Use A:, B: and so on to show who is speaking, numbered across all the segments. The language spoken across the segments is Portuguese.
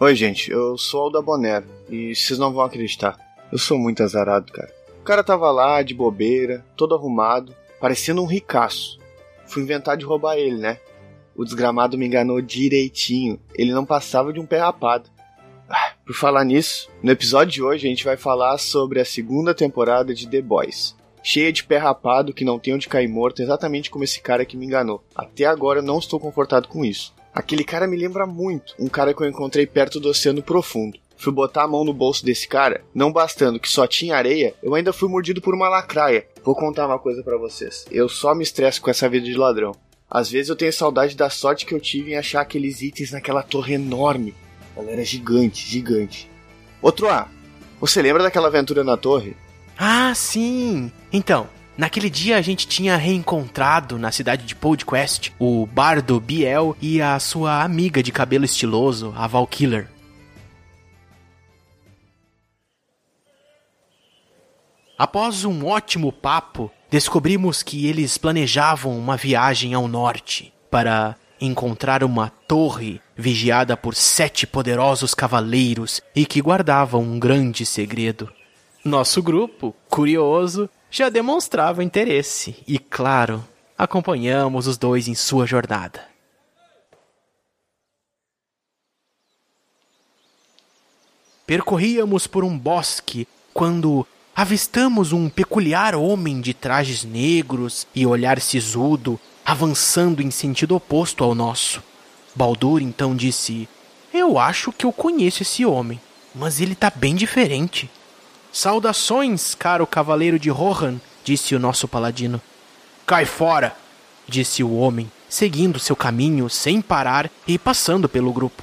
A: Oi, gente, eu sou o Alda Bonero e vocês não vão acreditar. Eu sou muito azarado, cara. O cara tava lá, de bobeira, todo arrumado, parecendo um ricaço. Fui inventar de roubar ele, né? O desgramado me enganou direitinho. Ele não passava de um pé rapado. Ah, por falar nisso, no episódio de hoje a gente vai falar sobre a segunda temporada de The Boys. Cheia de pé rapado que não tem onde cair morto, exatamente como esse cara que me enganou. Até agora eu não estou confortado com isso. Aquele cara me lembra muito um cara que eu encontrei perto do Oceano Profundo. Fui botar a mão no bolso desse cara, não bastando que só tinha areia, eu ainda fui mordido por uma lacraia. Vou contar uma coisa para vocês. Eu só me estresso com essa vida de ladrão. Às vezes eu tenho saudade da sorte que eu tive em achar aqueles itens naquela torre enorme. Ela era gigante, gigante. Outro A, você lembra daquela aventura na torre?
B: Ah, sim! Então, Naquele dia a gente tinha reencontrado na cidade de Podquest o bardo Biel e a sua amiga de cabelo estiloso, a Valkiller. Após um ótimo papo, descobrimos que eles planejavam uma viagem ao norte para encontrar uma torre vigiada por sete poderosos cavaleiros e que guardavam um grande segredo. Nosso grupo, curioso, já demonstrava interesse e, claro, acompanhamos os dois em sua jornada. Percorríamos por um bosque quando avistamos um peculiar homem de trajes negros e olhar sisudo avançando em sentido oposto ao nosso. Baldur então disse: Eu acho que eu conheço esse homem, mas ele tá bem diferente. Saudações, caro cavaleiro de Rohan, disse o nosso paladino. Cai fora, disse o homem, seguindo seu caminho sem parar e passando pelo grupo.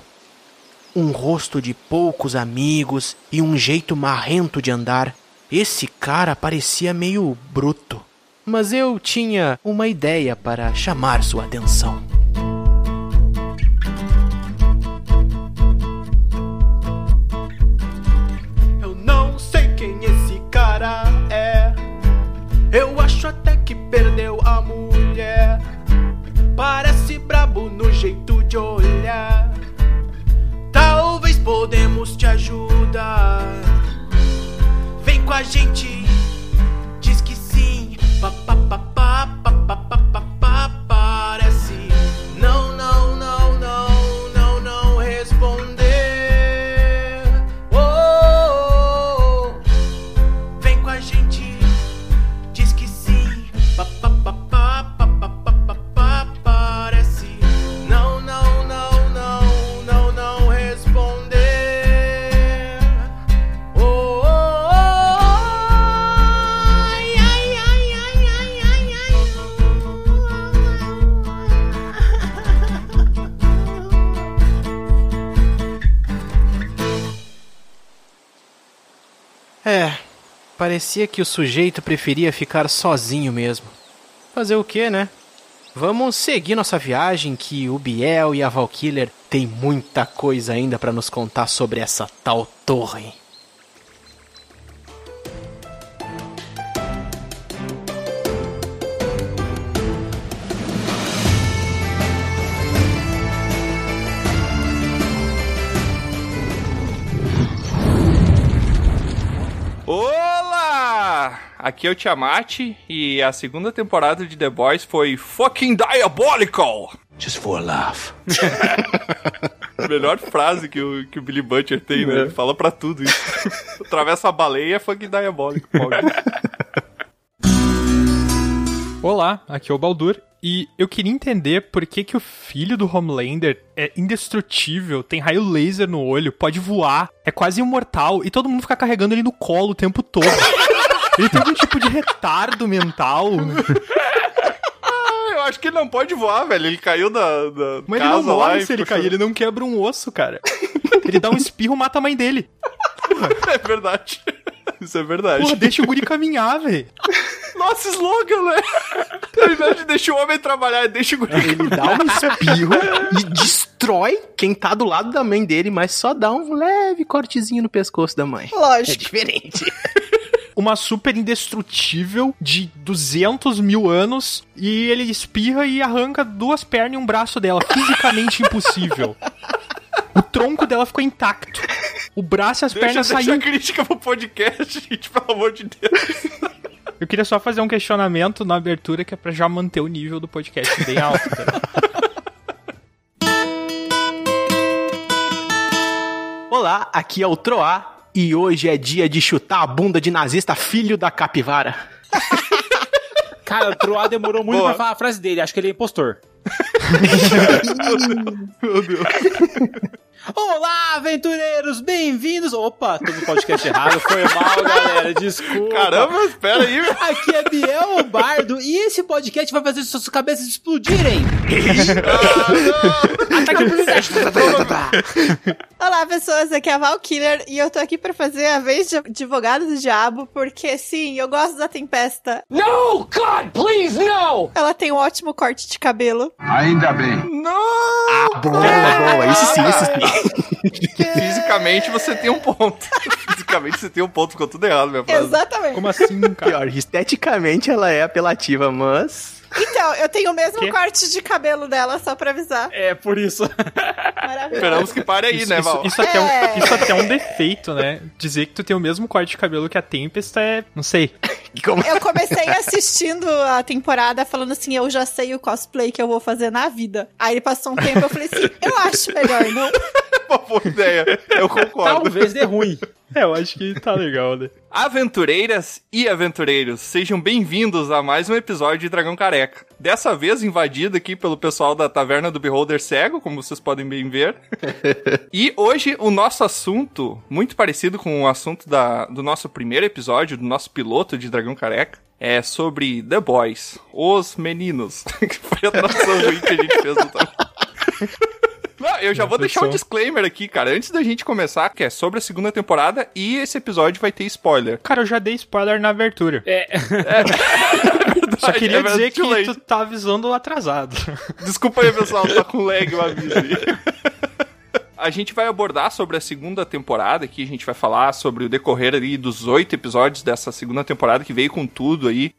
B: Um rosto de poucos amigos e um jeito marrento de andar. Esse cara parecia meio bruto, mas eu tinha uma ideia para chamar sua atenção. Parecia que o sujeito preferia ficar sozinho mesmo. Fazer o que, né? Vamos seguir nossa viagem que o Biel e a Valkiller têm muita coisa ainda para nos contar sobre essa tal torre.
C: Aqui é o Tiamat e a segunda temporada de The Boys foi fucking diabolical!
D: Just for a laugh.
C: Melhor frase que o, que o Billy Butcher tem, né? Ele fala pra tudo isso. Atravessa a baleia, fucking diabolical.
E: Olá, aqui é o Baldur. E eu queria entender por que, que o filho do Homelander é indestrutível, tem raio laser no olho, pode voar, é quase imortal e todo mundo fica carregando ele no colo o tempo todo. Ele tem algum tipo de retardo mental.
C: Ah, eu acho que ele não pode voar, velho. Ele caiu da, da
E: Mas ele
C: casa
E: não
C: lá
E: morre
C: e
E: se ele cair, ele não quebra um osso, cara. Ele dá um espirro, mata a mãe dele.
C: É verdade. Isso é verdade.
E: Porra, deixa o guri caminhar, velho.
C: Nossa, slogan, né? Ao invés de deixar o homem trabalhar, deixa o guri
B: Ele dá um espirro e destrói quem tá do lado da mãe dele, mas só dá um leve cortezinho no pescoço da mãe.
F: Lógico.
B: É diferente.
E: Uma super indestrutível de 200 mil anos e ele espirra e arranca duas pernas e um braço dela. Fisicamente impossível. O tronco dela ficou intacto. O braço e as
C: Deixa,
E: pernas
C: deixa
E: saíram.
C: a crítica pro podcast, gente, pelo amor de Deus.
E: Eu queria só fazer um questionamento na abertura que é pra já manter o nível do podcast bem alto. tá?
B: Olá, aqui é o Troá e hoje é dia de chutar a bunda de nazista filho da capivara.
D: Cara, o Troá demorou muito
C: Boa.
D: pra falar a frase dele. Acho que ele é impostor.
C: Meu Deus.
D: Olá, aventureiros! Bem-vindos! Opa, tô no podcast errado. Foi mal, galera. Desculpa.
C: Caramba, espera aí.
D: Aqui é Biel Bardo e esse podcast vai fazer suas cabeças explodirem. Ataque de oportunidade.
F: Olá, pessoas, aqui é a Val Killer e eu tô aqui pra fazer a vez de advogado do diabo, porque sim, eu gosto da Tempesta.
G: No! God, please, no!
F: Ela tem um ótimo corte de cabelo.
H: Ainda bem.
B: Ah, boa, boa, isso sim, isso sim.
C: Fisicamente você tem um ponto. Fisicamente você tem um ponto, ficou tudo errado, minha frase.
F: Exatamente.
E: Como assim, cara?
B: Pior, esteticamente ela é apelativa, mas.
F: Então, eu tenho o mesmo
E: Quê?
F: corte de cabelo dela, só pra avisar.
D: É, por isso.
F: Maravilhoso.
C: Esperamos que pare aí,
E: Isso,
C: né,
E: isso,
C: Val?
E: isso até
F: É.
E: um, isso até é um defeito, né? Dizer que tu tem o mesmo corte de cabelo que a Tempest é. Não sei.
B: Como...
F: Eu comecei assistindo a temporada falando assim, eu já sei o cosplay que eu vou fazer na vida. Aí passou um tempo, eu falei assim, eu acho melhor não.
C: Uma boa ideia. Eu concordo.
D: Talvez dê ruim.
E: É, eu acho que tá legal, né?
C: Aventureiras e aventureiros, sejam bem-vindos a mais um episódio de Dragão Careca. Dessa vez invadido aqui pelo pessoal da Taverna do Beholder Cego, como vocês podem bem ver. e hoje o nosso assunto, muito parecido com o assunto da, do nosso primeiro episódio, do nosso piloto de Dragão Careca, é sobre The Boys, os meninos, que foi a tradução ruim que a gente fez no Não, eu já vou deixar um disclaimer aqui, cara, antes da gente começar, que é sobre a segunda temporada e esse episódio vai ter spoiler.
E: Cara, eu já dei spoiler na abertura.
D: É,
E: Só queria
C: É,
E: dizer que
C: late.
E: tu tá avisando atrasado.
C: Desculpa aí, pessoal, tá com lag o aviso aí. A gente vai abordar sobre a segunda temporada aqui, a gente vai falar sobre o decorrer ali dos oito episódios dessa segunda temporada que veio com tudo aí.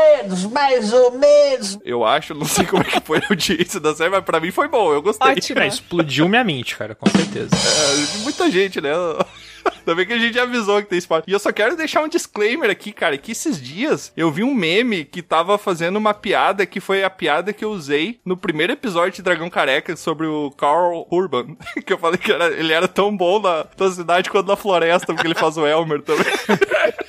G: Mais ou menos, mais ou menos.
C: Eu acho, não sei como é que foi a audiência da série, mas pra mim foi bom, eu gostei.
F: Ótimo.
E: Cara, explodiu minha mente, cara, com certeza.
C: É, muita gente, né? Ainda bem que a gente avisou que tem spoiler. E eu só quero deixar um disclaimer aqui, cara, que esses dias eu vi um meme que tava fazendo uma piada que foi a piada que eu usei no primeiro episódio de Dragão Careca sobre o Carl Urban. Que eu falei que era- ele era tão bom na, na cidade quanto na floresta, porque ele faz o Elmer também.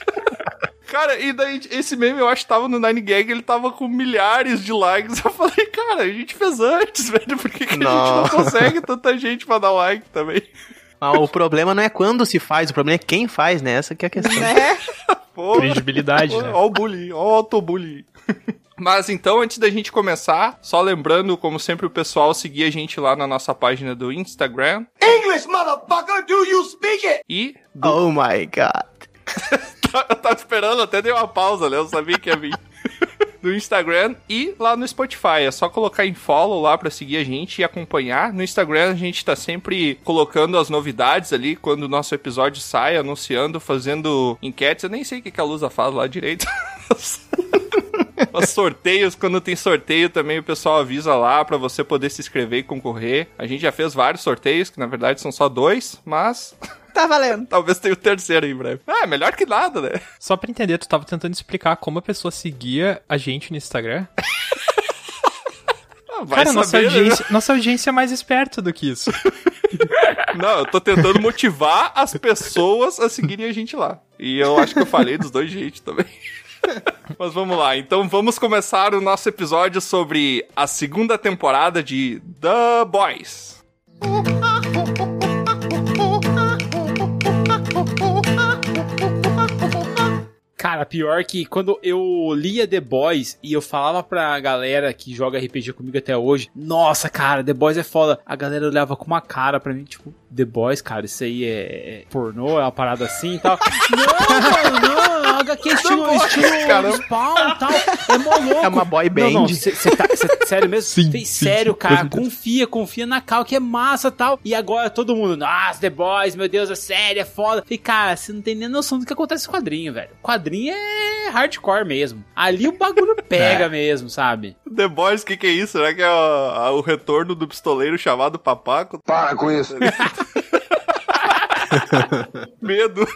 C: Cara, e daí esse meme eu acho que tava no Nine Gag, ele tava com milhares de likes. Eu falei, cara, a gente fez antes, velho. Por que, que a gente não
B: Não.
C: consegue tanta gente pra dar like também?
B: Ah, o problema não é quando se faz, o problema é quem faz, né? Essa que é a questão.
F: Né?
C: Pô,
E: Credibilidade, né?
C: Ó o bullying, ó o autobullying. Mas então, antes da gente começar, só lembrando, como sempre, o pessoal seguir a gente lá na nossa página do Instagram
G: English, motherfucker, do you speak it?
C: e do...
B: Oh my god.
C: Eu tava esperando, até dei uma pausa, né? Eu sabia que ia vir. No Instagram e lá no Spotify. É só colocar em follow lá pra seguir a gente e acompanhar. No Instagram a gente tá sempre colocando as novidades ali quando o nosso episódio sai, anunciando, fazendo enquetes. Eu nem sei o que a Lusa faz lá direito. Os sorteios, quando tem sorteio também o pessoal avisa lá pra você poder se inscrever e concorrer. A gente já fez vários sorteios, que na verdade são só dois, mas
F: Tá valendo.
C: talvez tenha o terceiro em breve. Ah, melhor que nada, né?
E: Só pra entender, tu tava tentando explicar como a pessoa seguia a gente no Instagram?
C: Ah, vai
E: Cara, nossa
C: saber, né?
E: audiência, nossa audiência é mais esperta do que isso.
C: Não, eu tô tentando motivar as pessoas a seguirem a gente lá. E eu acho que eu falei dos dois jeitos também. Mas vamos lá, então vamos começar o nosso episódio sobre a segunda temporada de The Boys.
D: Cara, pior que quando eu lia The Boys e eu falava pra galera que joga RPG comigo até hoje, nossa, cara, The Boys é foda. A galera olhava com uma cara pra mim, tipo, The Boys, cara, isso aí é, é pornô, é uma parada assim e tal. não, mano, não,
C: caramba.
D: Spawn tal. É mó louco.
B: É uma boy band.
D: Não, não, cê, cê tá, cê- sério mesmo?
E: Sim, sim,
D: sério,
E: sim,
D: cara, confia, confia na Cal, que é massa e tal. E agora todo mundo, nossa, The Boys, meu Deus, é sério, é foda. E cara, você não tem nem noção do que acontece no quadrinho, velho. O quadrinho é hardcore mesmo. Ali o bagulho pega mesmo, sabe?
C: The Boys, o que, que é isso? Será que é o, a- o retorno do pistoleiro chamado Papaco?
G: Para com isso.
C: Medo.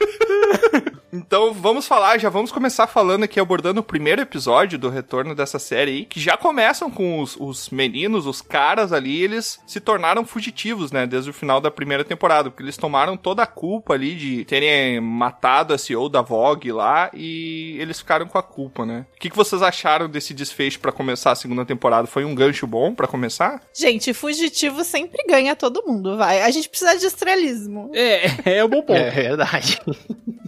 C: Então vamos falar, já vamos começar falando aqui, abordando o primeiro episódio do retorno dessa série aí, que já começam com os, os meninos, os caras ali, eles se tornaram fugitivos, né, desde o final da primeira temporada, porque eles tomaram toda a culpa ali de terem matado a CEO da Vogue lá e eles ficaram com a culpa, né. O que, que vocês acharam desse desfecho pra começar a segunda temporada? Foi um gancho bom pra começar?
F: Gente, fugitivo sempre ganha todo mundo, vai. A gente precisa de estrelismo.
D: É, é um bom ponto.
B: É verdade.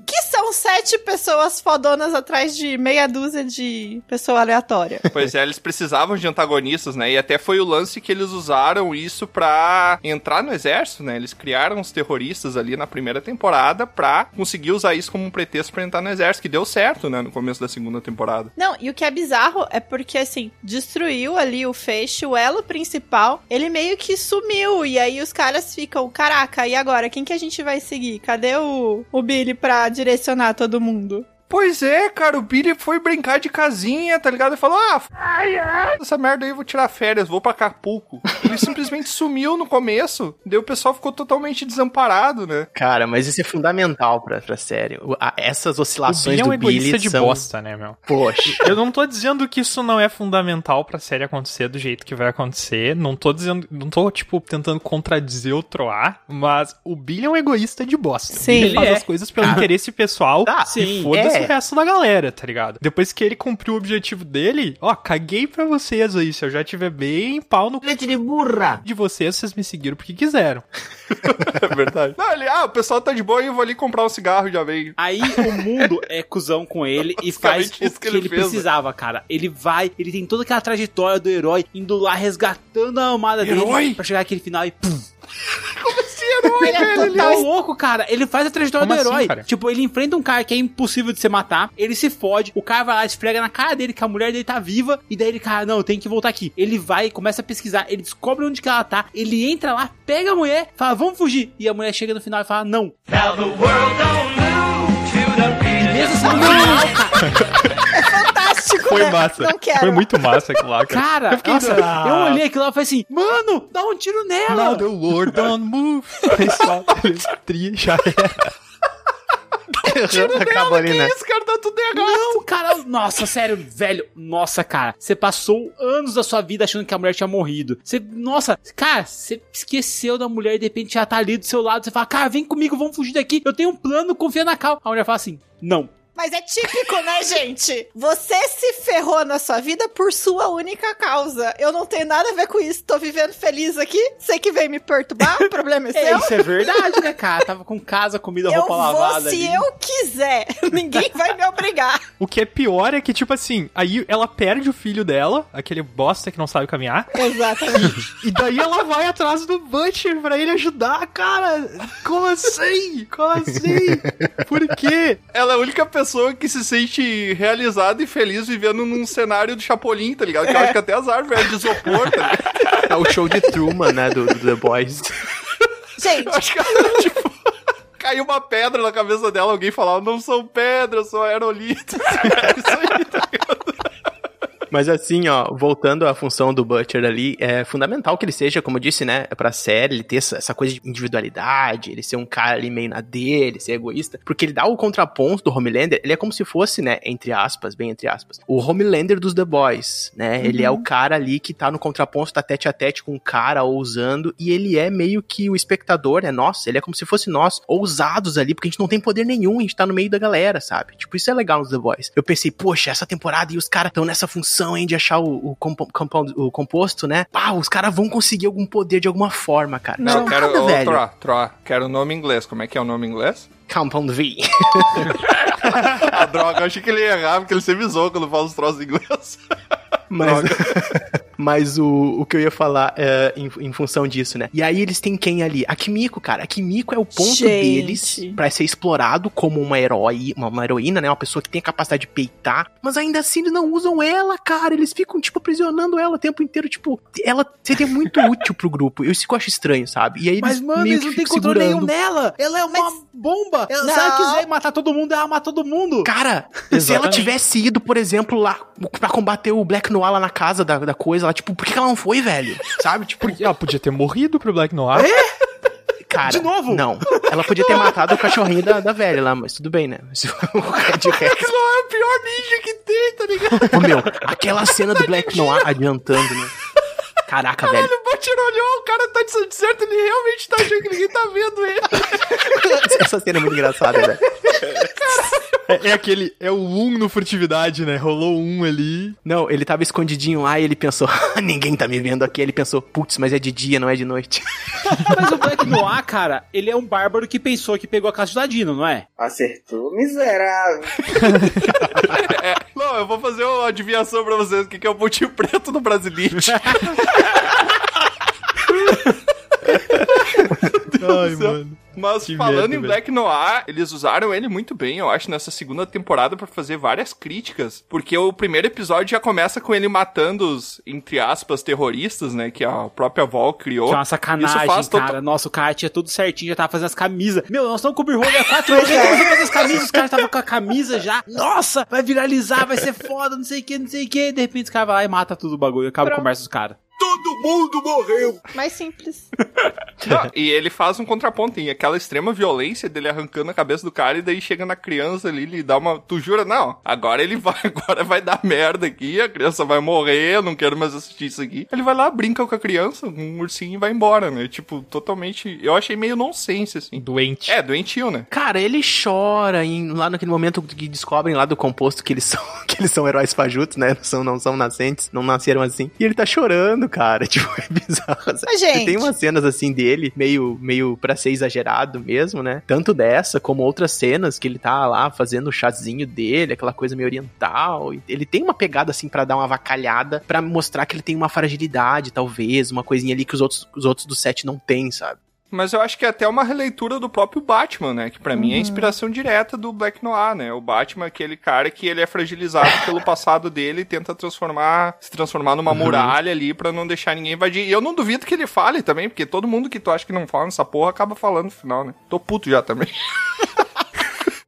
F: Que são sete pessoas fodonas atrás de meia dúzia de pessoa aleatória.
C: Pois é, eles precisavam de antagonistas, né? E até foi o lance que eles usaram isso pra entrar no exército, né? Eles criaram os terroristas ali na primeira temporada pra conseguir usar isso como um pretexto pra entrar no exército, que deu certo, né? No começo da segunda temporada.
F: Não, e o que é bizarro é porque, assim, destruiu ali o feixe, o elo principal, ele meio que sumiu. E aí os caras ficam, caraca, e agora? Quem que a gente vai seguir? Cadê o, o Billy pra direcionar todo mundo?
C: Pois é, cara, o Billy foi brincar de casinha, tá ligado? E falou: Ah, f- essa merda aí eu vou tirar férias, vou pra Acapulco. Ele simplesmente sumiu no começo, daí o pessoal ficou totalmente desamparado, né?
B: Cara, mas isso é fundamental pra, pra série. O- a- essas
E: O
B: oscilações
E: Billy é um
B: do
E: egoísta
B: Billy
E: de
B: são...
E: bosta, né, meu?
B: Poxa.
E: Eu não tô dizendo que isso não é fundamental pra série acontecer do jeito que vai acontecer. Não tô dizendo. Não tô, tipo, tentando contradizer ou troar. Mas o Billy é um egoísta de bosta.
F: Sim,
E: o Billy
D: ele
E: faz
D: é.
E: as coisas pelo interesse pessoal.
B: Tá,
E: e
D: sim,
E: foda-se
B: é.
E: O resto da galera, tá ligado? Depois que ele cumpriu o objetivo dele, ó, caguei pra vocês aí. Se eu já tiver bem pau no
G: Leite de burra.
E: de vocês, vocês me seguiram porque quiseram.
C: É verdade. Não, ele, ah, o pessoal tá de boa e eu vou ali comprar um cigarro já vem.
D: Aí o mundo é cuzão com ele e faz o
C: que
D: que,
C: ele
D: ele,
C: né?
D: precisava, cara. Ele vai, ele tem toda aquela trajetória do herói indo lá resgatando a amada
C: Herói?
D: dele pra chegar aquele final e pum.
F: Ele é
D: Ele tá
F: total
D: louco, cara. Ele faz a trajetória
E: Como
D: do
E: assim,
D: herói.
E: cara?
D: tipo, ele enfrenta um cara que é impossível de se matar. Ele se fode. O cara vai lá, esfrega na cara dele que a mulher dele tá viva. E daí ele, cara, não, eu tenho que voltar aqui. Ele vai, começa a pesquisar. Ele descobre onde que ela tá. Ele entra lá, pega a mulher, fala, vamos fugir. E a mulher chega no final e fala, não. E mesmo assim, no final, cara.
F: fantástico,
E: Foi
F: né?
E: massa.
F: Não quero.
E: Foi muito massa aquilo lá, cara.
D: Cara,
E: Eu fiquei-
D: nossa, eu olhei aquilo lá e falei assim, mano, dá um tiro nela.
E: Now the Lord don't move. Aí só tri, já era.
B: Acabou ali, né?
C: Esse cara tá tudo errado.
D: Não, cara, nossa, sério, velho, nossa, cara, você passou anos da sua vida achando que a mulher tinha morrido. Você, nossa, cara, você esqueceu da mulher e de repente já tá ali do seu lado. Você fala, cara, vem comigo, vamos fugir daqui. Eu tenho um plano, confia na Cal. A mulher fala assim, não.
F: Mas é típico, né, gente? Você se ferrou na sua vida por sua única causa. Eu não tenho nada a ver com isso. Tô vivendo feliz aqui. Sei que veio me perturbar. O problema é
D: É,
F: seu.
D: isso é verdade, né, cara? Tava com casa, comida,
F: Eu
D: roupa
F: vou
D: lavada.
F: se
D: ali.
F: eu quiser. Ninguém vai me obrigar.
E: O que é pior é que, tipo assim, aí ela perde o filho dela, aquele bosta que não sabe caminhar,
F: Exatamente.
E: e daí ela vai atrás do Butcher pra ele ajudar, cara. Como assim? Como assim? Por quê?
C: Ela é a única pessoa que se sente realizada e feliz vivendo num cenário do Chapolin, tá ligado? Que eu acho que até as árvores eram de isopor, tá ligado?
B: É o show de Truman, né? Do, do The Boys.
F: Gente,
C: Acho que ela, tipo, caiu uma pedra na cabeça dela, alguém falava, não são pedras, são aerolitos. É isso aí, tá ligado?
B: Mas assim, ó, voltando à função do Butcher ali, é fundamental que ele seja, como eu disse, né, pra série, ele ter essa, essa coisa de individualidade, ele ser um cara ali meio na dele, ser egoísta, porque ele dá o contraponto do Homelander, ele é como se fosse, né, entre aspas, bem entre aspas, o Homelander dos The Boys, né, ele é o cara ali que tá no contraponto, tá tete a tete com o cara, ousando, e ele é meio que o espectador, é nosso, ele é como se fosse nós, ousados ali, porque a gente não tem poder nenhum, a gente tá no meio da galera, sabe? Tipo, isso é legal nos The Boys. Eu pensei, poxa, essa temporada e os caras estão nessa função, hein, de achar o, o, compo- compound- o composto, né? Pá, os caras vão conseguir algum poder de alguma forma, cara.
F: Não,
C: Eu quero,
B: nada,
C: ô,
B: velho.
C: Tro, Tro, quero o nome em inglês. Como é que é o nome em inglês?
B: Compound V.
C: A droga, eu achei que ele ia errar, porque ele sempre zoa quando fala os troços em inglês.
B: Mas, Mas o, o que eu ia falar é, em, em função disso, né? E aí eles têm quem ali? A Kimiko, cara. A Kimiko é o ponto
F: Gente.
B: deles pra ser explorado como uma herói, uma, uma heroína, né? Uma pessoa que tem a capacidade de peitar. Mas ainda assim eles não usam ela, cara. Eles ficam, tipo, aprisionando ela o tempo inteiro. Tipo, ela seria muito útil pro grupo. Eu isso que eu acho estranho, sabe? E aí
D: Mas,
B: eles
D: mano, eles não têm controle nenhum nela. Ela é uma bomba. Ela, se ela quiser matar todo mundo, ela mata todo mundo.
B: Cara, se ela
E: Exatamente.
B: tivesse ido, por exemplo, lá pra combater o Black Noir lá na casa da, da coisa, ela, tipo, por que ela não foi, velho? Sabe? Tipo,
E: Porque ela podia ter morrido pro Black Noir.
B: cara.
D: De novo?
B: Não. Ela podia ter matado o cachorrinho da, da velha lá, mas tudo bem, né? O Red Rex.
C: Não é o pior ninja que tem, tá ligado?
B: Ô, meu, aquela cena do Black Noir adiantando, né? Caraca, velho.
C: O Butcher olhou, o cara tá de certo, ele realmente tá achando que ninguém tá vendo ele.
B: Essa cena é muito engraçada, velho.
E: É, é aquele. É o 1 no furtividade, né? Rolou um ali.
B: Não, ele tava escondidinho lá e ele pensou, ninguém tá me vendo aqui. Ele pensou, putz, mas é de dia, não é de noite.
D: Mas o Black Noir, cara, ele é um bárbaro que pensou que pegou a casa de Ladino, não é?
H: Acertou, miserável.
C: É, não, eu vou fazer uma adivinhação pra vocês, o que que é o pontinho preto no Brasilite.
E: Ai, mano.
C: Mas
E: Que
C: falando
E: merda,
C: em
E: velho.
C: Black Noir, eles usaram ele muito bem, eu acho, nessa segunda temporada pra fazer várias críticas. Porque o primeiro episódio já começa com ele matando os, entre aspas, terroristas, né? Que a própria Vol criou.
D: Que é uma sacanagem,
C: Isso faz
D: cara. Nossa, o cara tinha tudo certinho, já tava fazendo as camisas. Meu, nós estamos com o Beholder há quatro anos, já tava fazendo as camisas, os caras estavam com a camisa já. Nossa, vai viralizar, vai ser foda, não sei o que, não sei o que. De repente os caras vão lá e mata tudo o bagulho, acaba o
F: Pronto.
D: comércio dos caras.
G: Todo mundo morreu.
F: Mais simples.
C: Não, e ele faz um contraponto, tem aquela extrema violência dele arrancando a cabeça do cara e daí chega na criança ali, ele dá uma. Tu jura? Não, agora ele vai, agora vai dar merda aqui, a criança vai morrer, eu não quero mais assistir isso aqui. Ele vai lá, brinca com a criança, um ursinho e vai embora, né? Tipo, totalmente. Eu achei meio nonsense, assim.
E: Doente.
C: É, doentio, né?
B: Cara, ele chora em- lá naquele momento que descobrem lá do composto que eles são, que eles são heróis fajutos, né? Não são, não são nascentes, não nasceram assim. E ele tá chorando, cara. Tipo, é bizarro.
F: Mas, gente,
B: Tem umas cenas assim dele, meio, meio pra ser exagerado mesmo, né? Tanto dessa, como outras cenas que ele tá lá fazendo o chazinho dele, aquela coisa meio oriental. Ele tem uma pegada assim pra dar uma avacalhada, pra mostrar que ele tem uma fragilidade, talvez, uma coisinha ali que os outros, os outros do set não tem, sabe?
C: Mas eu acho que é até uma releitura do próprio Batman, né? Que pra mim é a inspiração direta do Black Noir, né? O Batman é aquele cara que ele é fragilizado pelo passado dele e tenta transformar, se transformar numa muralha ali pra não deixar ninguém invadir. E eu não duvido que ele fale também, porque todo mundo que tu acha que não fala nessa porra acaba falando no final, né? Tô puto já também.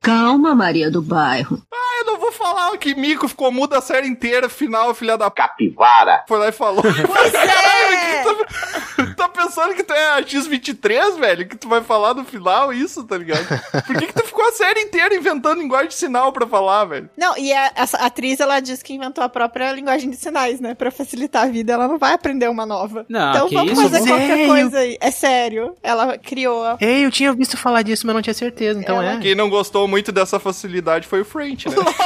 I: Calma, Maria do Bairro.
C: Ah, eu não vou falar que Mico ficou mudo a série inteira, final, filha da.
H: Capivara.
C: Foi lá e falou.
F: Pois é!
C: Tá pensando que tu é a X23, velho? Que tu vai falar no final isso, tá ligado? Por que, que tu ficou a série inteira inventando linguagem de sinal pra falar, velho?
F: Não, e a, essa atriz, ela disse que inventou a própria linguagem de sinais, né? Pra facilitar a vida, ela não vai aprender uma nova.
D: Não,
F: então
D: que
F: vamos
D: isso,
F: fazer qualquer
B: é,
F: coisa aí. É sério. Ela criou. a-
B: Ei, eu tinha visto falar disso, mas não tinha certeza, então
F: Ela-
B: é.
C: Quem não gostou muito dessa facilidade foi o French, né?
F: Lógico.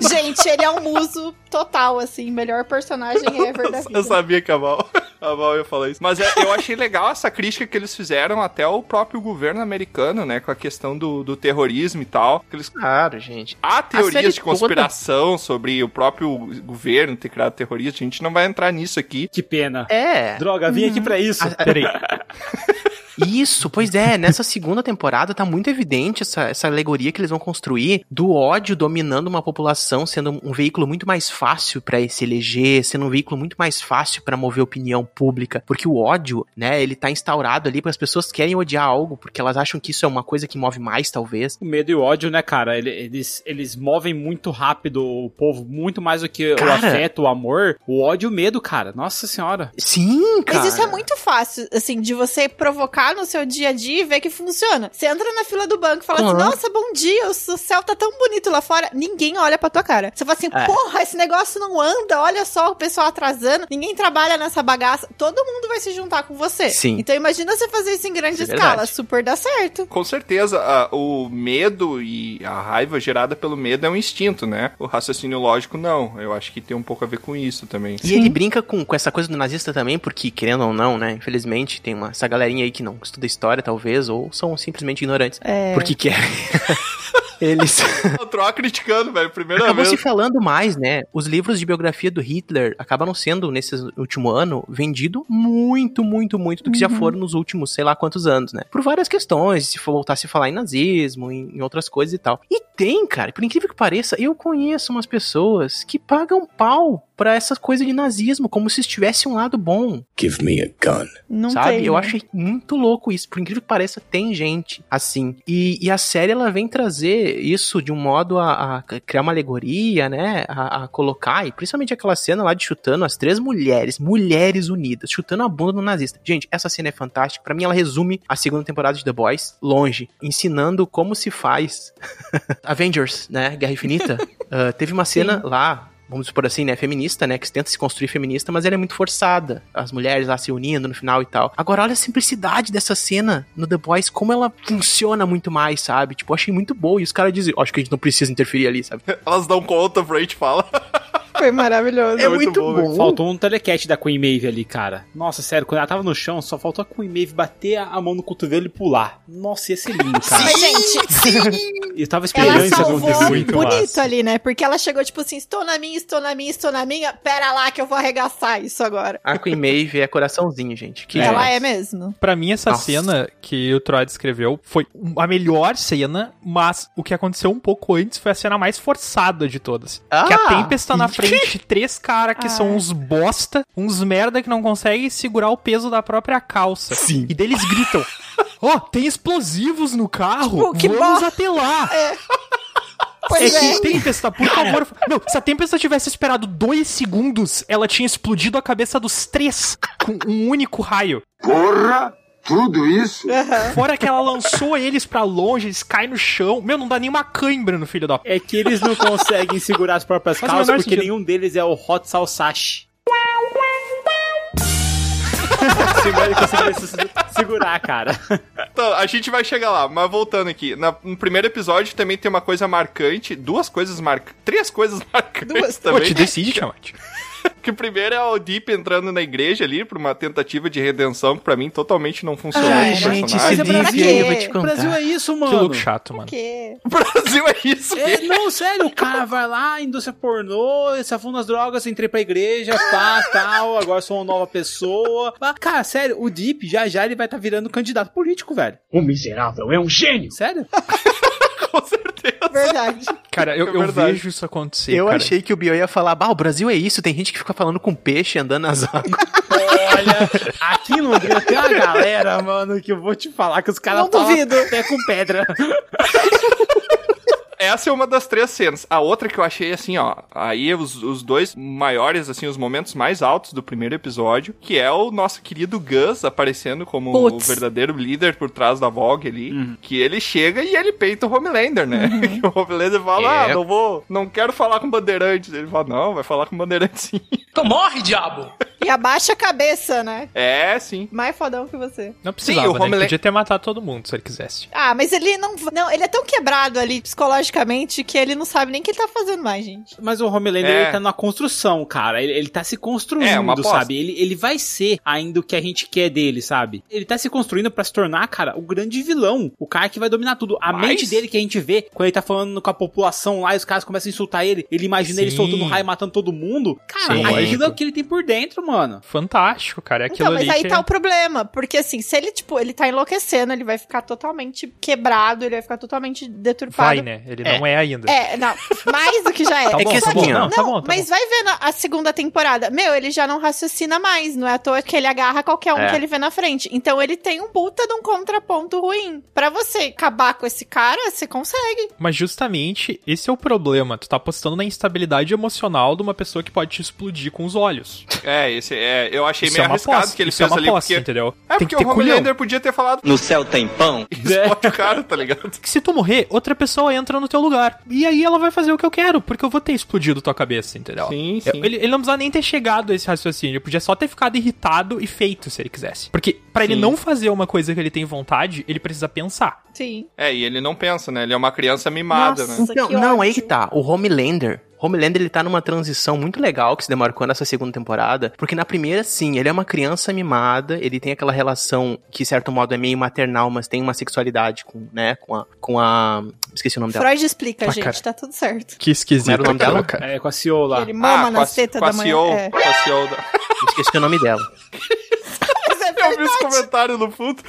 F: Gente, ele é um muso total, assim. Melhor personagem ever da vida.
C: Eu sabia que a Val ia falar isso. Mas é, eu achei legal essa crítica que eles fizeram até o próprio governo americano, né? Com a questão do, do terrorismo e tal. Que eles
B: Claro, gente.
C: Há teorias de
B: toda-
C: conspiração sobre o próprio governo ter criado terrorista. A gente não vai entrar nisso aqui.
D: Que pena.
B: É.
D: Droga, vim aqui pra isso.
B: Peraí. Isso, pois é, nessa segunda temporada tá muito evidente essa, essa alegoria que eles vão construir do ódio dominando uma população, sendo um veículo muito mais fácil pra se eleger, sendo um veículo muito mais fácil pra mover opinião pública, porque o ódio, né, ele tá instaurado ali para as pessoas querem odiar algo, porque elas acham que isso é uma coisa que move mais, talvez.
D: O medo e o ódio, né, cara? ele- Eles, eles movem muito rápido o povo, muito mais do que o
B: Cara.
D: afeto, o amor. O ódio e o medo, cara. Nossa senhora.
B: Sim, cara.
F: Mas isso é muito fácil, assim, de você provocar no seu dia a dia e ver que funciona. Você entra na fila do banco e fala assim,
B: Claro.
F: nossa, bom dia, o céu tá tão bonito lá fora. Ninguém olha pra tua cara. Você fala assim,
B: É.
F: porra, esse negócio não anda, olha só o pessoal atrasando, ninguém trabalha nessa bagaça. Todo mundo vai se juntar com você.
B: Sim.
F: Então imagina você fazer isso em grande
B: Isso é
F: escala,
B: verdade.
F: super dá certo.
C: Com certeza, a- o medo e a raiva gerada pelo medo é um instinto, né? O raciocínio lógico, não. Eu acho que tem um pouco a ver com isso também.
B: E ele brinca com, com essa coisa do nazista também, porque, querendo ou não, né? Infelizmente, tem uma, essa galerinha aí que não estuda história, talvez, ou são simplesmente ignorantes.
F: É.
B: Porque querem. Eles
C: O Troll criticando, velho. Primeira
B: acabou
C: vez.
B: se falando mais, né? Os livros de biografia do Hitler acabaram sendo, nesse último ano, vendido muito, muito, muito do que já foram nos últimos, sei lá quantos anos, né? Por várias questões, se for voltar a se falar em nazismo, em, em outras coisas e tal. E tem, cara, por incrível que pareça, eu conheço umas pessoas que pagam pau pra essas coisas de nazismo, como se estivesse um lado bom.
G: Give me a gun.
F: Não
B: sabe?
F: tem.
B: Eu
F: né?
B: achei muito louco isso. Por incrível que pareça, tem gente assim. E, e a série ela vem trazer isso de um modo a, a criar uma alegoria, né? A, a colocar, e principalmente aquela cena lá de chutando as três mulheres, mulheres unidas, chutando a bunda do nazista. Gente, essa cena é fantástica. Pra mim, ela resume a segunda temporada de The Boys longe, ensinando como se faz Avengers, né? Guerra Infinita. Ah, teve uma cena lá vamos supor assim, né, feminista, né, que tenta se construir feminista, mas ela é muito forçada. As mulheres lá se unindo no final e tal. Agora, olha a simplicidade dessa cena no The Boys, como ela funciona muito mais, sabe? Tipo, eu achei muito boa. E os caras dizem, acho que a gente não precisa interferir ali, sabe?
C: Elas dão conta, o gente fala.
F: Foi maravilhoso.
B: É
C: muito
B: muito,
C: bom,
B: bom.
D: Faltou um telecast da Queen Maeve ali, cara. Nossa, sério, quando ela tava no chão, só faltou a Queen Maeve bater a mão no cotovelo e pular. Nossa, ia ser lindo, cara.
F: Mas, gente,
D: Eu tava esperando
F: ela
D: isso
F: salvou
D: acontecer. Muito
F: bonito
D: massa.
F: ali, né? Porque ela chegou tipo assim, estou na minha, estou na minha, estou na minha. Pera lá que eu vou arregaçar isso agora.
B: A Queen Maeve é coraçãozinho, gente. Que
F: ela
B: demais.
F: é mesmo.
E: Pra mim, essa
B: Nossa.
E: cena que o Troy descreveu foi a melhor cena, mas o que aconteceu um pouco antes foi a cena mais forçada de todas.
B: Ah!
E: que a Tempest tá na frente, três caras que
F: Ah.
E: são uns bosta, uns merda que não conseguem segurar o peso da própria calça.
B: Sim.
E: E deles gritam: Ó, tem explosivos no carro,
F: Tipo, que
E: vamos
F: bo-
E: até lá.
F: Pois
E: É
F: é.
E: que Tempesta, por favor. Não, se a Tempesta tivesse esperado dois segundos, ela tinha explodido a cabeça dos três com um único raio.
G: Porra! Tudo isso?
E: Fora que ela lançou eles pra longe, eles caem no chão. Meu, não dá nenhuma cãibra no filho da.
D: É que eles não conseguem segurar as próprias
E: Faz
D: calças porque
E: sentido.
D: nenhum deles é o Hot se segurar, cara.
C: Então, a gente vai chegar lá, mas voltando aqui. Na- no primeiro episódio também tem uma coisa marcante, duas coisas marcantes, três coisas marcantes
F: Duas.
E: Pô,
C: também.
E: te decide, Tiamat.
C: Que o primeiro é o Deep entrando na igreja ali pra uma tentativa de redenção que pra mim totalmente não funcionou
F: Ai,
C: o
B: gente, esse
F: Mas é
B: Deep aí eu vou te
D: O
B: contar.
D: Brasil é isso,
E: Que
D: mano.
E: louco chato, mano.
F: Que...
C: O Brasil é isso
D: É, não, sério, o cara vai lá, indústria pornô, se afunda nas drogas, entrei pra igreja, pá, tal, agora sou uma nova pessoa. Cara, sério, o Deep já já ele vai estar virando candidato político, velho.
G: O miserável é um gênio!
D: Sério?
F: Verdade.
E: Cara, eu,
C: É
E: eu
C: verdade.
E: vejo isso acontecer.
B: Eu
E: cara.
B: achei que o Bio ia falar, bah, o Brasil é isso, tem gente que fica falando com peixe andando nas águas.
D: Olha, aqui em Londrina tem uma galera, mano, que eu vou te falar que os caras
F: Não
D: falam
F: duvido.
D: pé com pedra.
C: Essa é uma das três cenas. A outra que eu achei assim, ó. Aí os, os dois maiores, assim, os momentos mais altos do primeiro episódio, que é o nosso querido Gus aparecendo como o
F: Putz.
C: verdadeiro líder por trás da Vogue ali. Que ele chega e ele peita o Homelander, né? Que o Homelander fala,
B: É.
C: ah, não vou, não quero falar com bandeirantes. Ele fala, não, vai falar com bandeirantes sim.
G: Tu morre, diabo!
F: E abaixa a cabeça, né?
C: É, sim.
F: Mais fodão que você.
E: Não precisava,
C: Sim, o
E: né? Ele
C: Homelander-
E: podia ter matado todo mundo se ele quisesse.
F: Ah, mas ele não. Não, ele é tão quebrado ali psicologicamente que ele não sabe nem o que ele tá fazendo mais, gente.
D: Mas o Homelander,
C: É.
D: ele tá na construção, cara. Ele, ele tá se construindo,
C: É, uma aposta.
D: sabe? Ele, ele vai ser ainda o que a gente quer dele, sabe? Ele tá se construindo pra se tornar, cara, o grande vilão. O cara que vai dominar tudo. A
C: Mas-
D: mente dele que a gente vê, quando ele tá falando com a população lá e os caras começam a insultar ele, ele imagina ele
E: Sim.
D: soltando raio, matando todo mundo. Cara,
E: Sim,
D: aquilo é o que ele tem por dentro, mano.
E: Fantástico, cara. É aquilo
F: Então, mas
E: ali
F: aí
E: que...
F: tá o problema. Porque assim, se ele, tipo, ele tá enlouquecendo, ele vai ficar totalmente quebrado, ele vai ficar totalmente deturpado.
E: Vai, né? Ele não é ainda.
F: É, não, mais do que já é.
E: Tá
B: É
E: bom,
B: que
E: tá bom.
B: ó,
E: Não,
F: Não,
E: tá bom, tá
F: mas vai vendo a segunda temporada. Meu, ele já não raciocina mais. Não é à toa que ele agarra qualquer um
B: É.
F: que ele vê na frente. Então ele tem um puta de um contraponto ruim. Pra você acabar com esse cara, você consegue.
E: Mas justamente esse é o problema. Tu tá apostando na instabilidade emocional de uma pessoa que pode te explodir com os olhos.
C: É, esse é. Eu achei
E: Isso
C: meio
E: é
C: arriscado
E: aposta.
C: que ele
E: Isso é
C: fez
E: uma
C: ali,
E: aposta,
C: porque.
E: entendeu?
C: É
E: Tem
C: porque
E: que
C: o. Homelander podia ter falado.
H: No céu tem pão?
C: Explode o cara, tá ligado?
E: Que se tu morrer, outra pessoa entra no teu lugar. E aí ela vai fazer o que eu quero, porque eu vou ter explodido tua cabeça, entendeu?
C: Sim, sim.
E: Ele, ele não precisava nem ter chegado a esse raciocínio. Ele podia só ter ficado irritado e feito, se ele quisesse. Porque pra ele não fazer uma coisa que ele tem vontade, ele precisa pensar.
F: Sim.
C: É, e ele não pensa, né? Ele é uma criança mimada,
F: Nossa.
C: né?
B: Então,
F: que
B: não, aí
F: ódio.
B: que tá. O Homelander, Homelander, ele tá numa transição muito legal que se demarcou nessa segunda temporada, porque na primeira, sim, ele é uma criança mimada, ele tem aquela relação que, de certo modo, é meio maternal, mas tem uma sexualidade com, né, com a... Com a esqueci o nome dela.
F: Freud explica,
E: Ah,
F: gente,
E: cara.
F: tá tudo certo.
E: Que esquisito.
B: Como era o nome dela?
E: cara.
D: É, com a CEO lá.
F: Ele mama
C: Ah,
F: na
C: com a-
F: seta
C: com a
F: da manhã.
C: CEO,
F: É.
C: com a CEO da...
B: Esqueci o nome dela.
F: É
C: Eu vi esse comentário no fundo.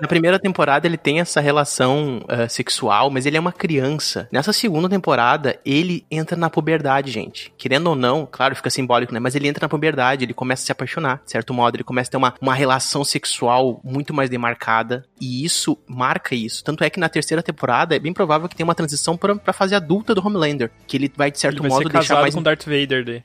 B: Na primeira temporada ele tem essa relação eh, sexual, mas ele é uma criança. Nessa segunda temporada, ele entra na puberdade, gente. Querendo ou não, claro, fica simbólico, né? Mas ele entra na puberdade, ele começa a se apaixonar, de certo modo. Ele começa a ter uma, uma relação sexual muito mais demarcada. E isso marca isso. Tanto é que na terceira temporada é bem provável que tenha uma transição pra, pra fase adulta do Homelander. Que ele vai, de certo
E: Ele vai
B: modo,
E: ser
B: deixar mais.
E: com Darth Vader daí.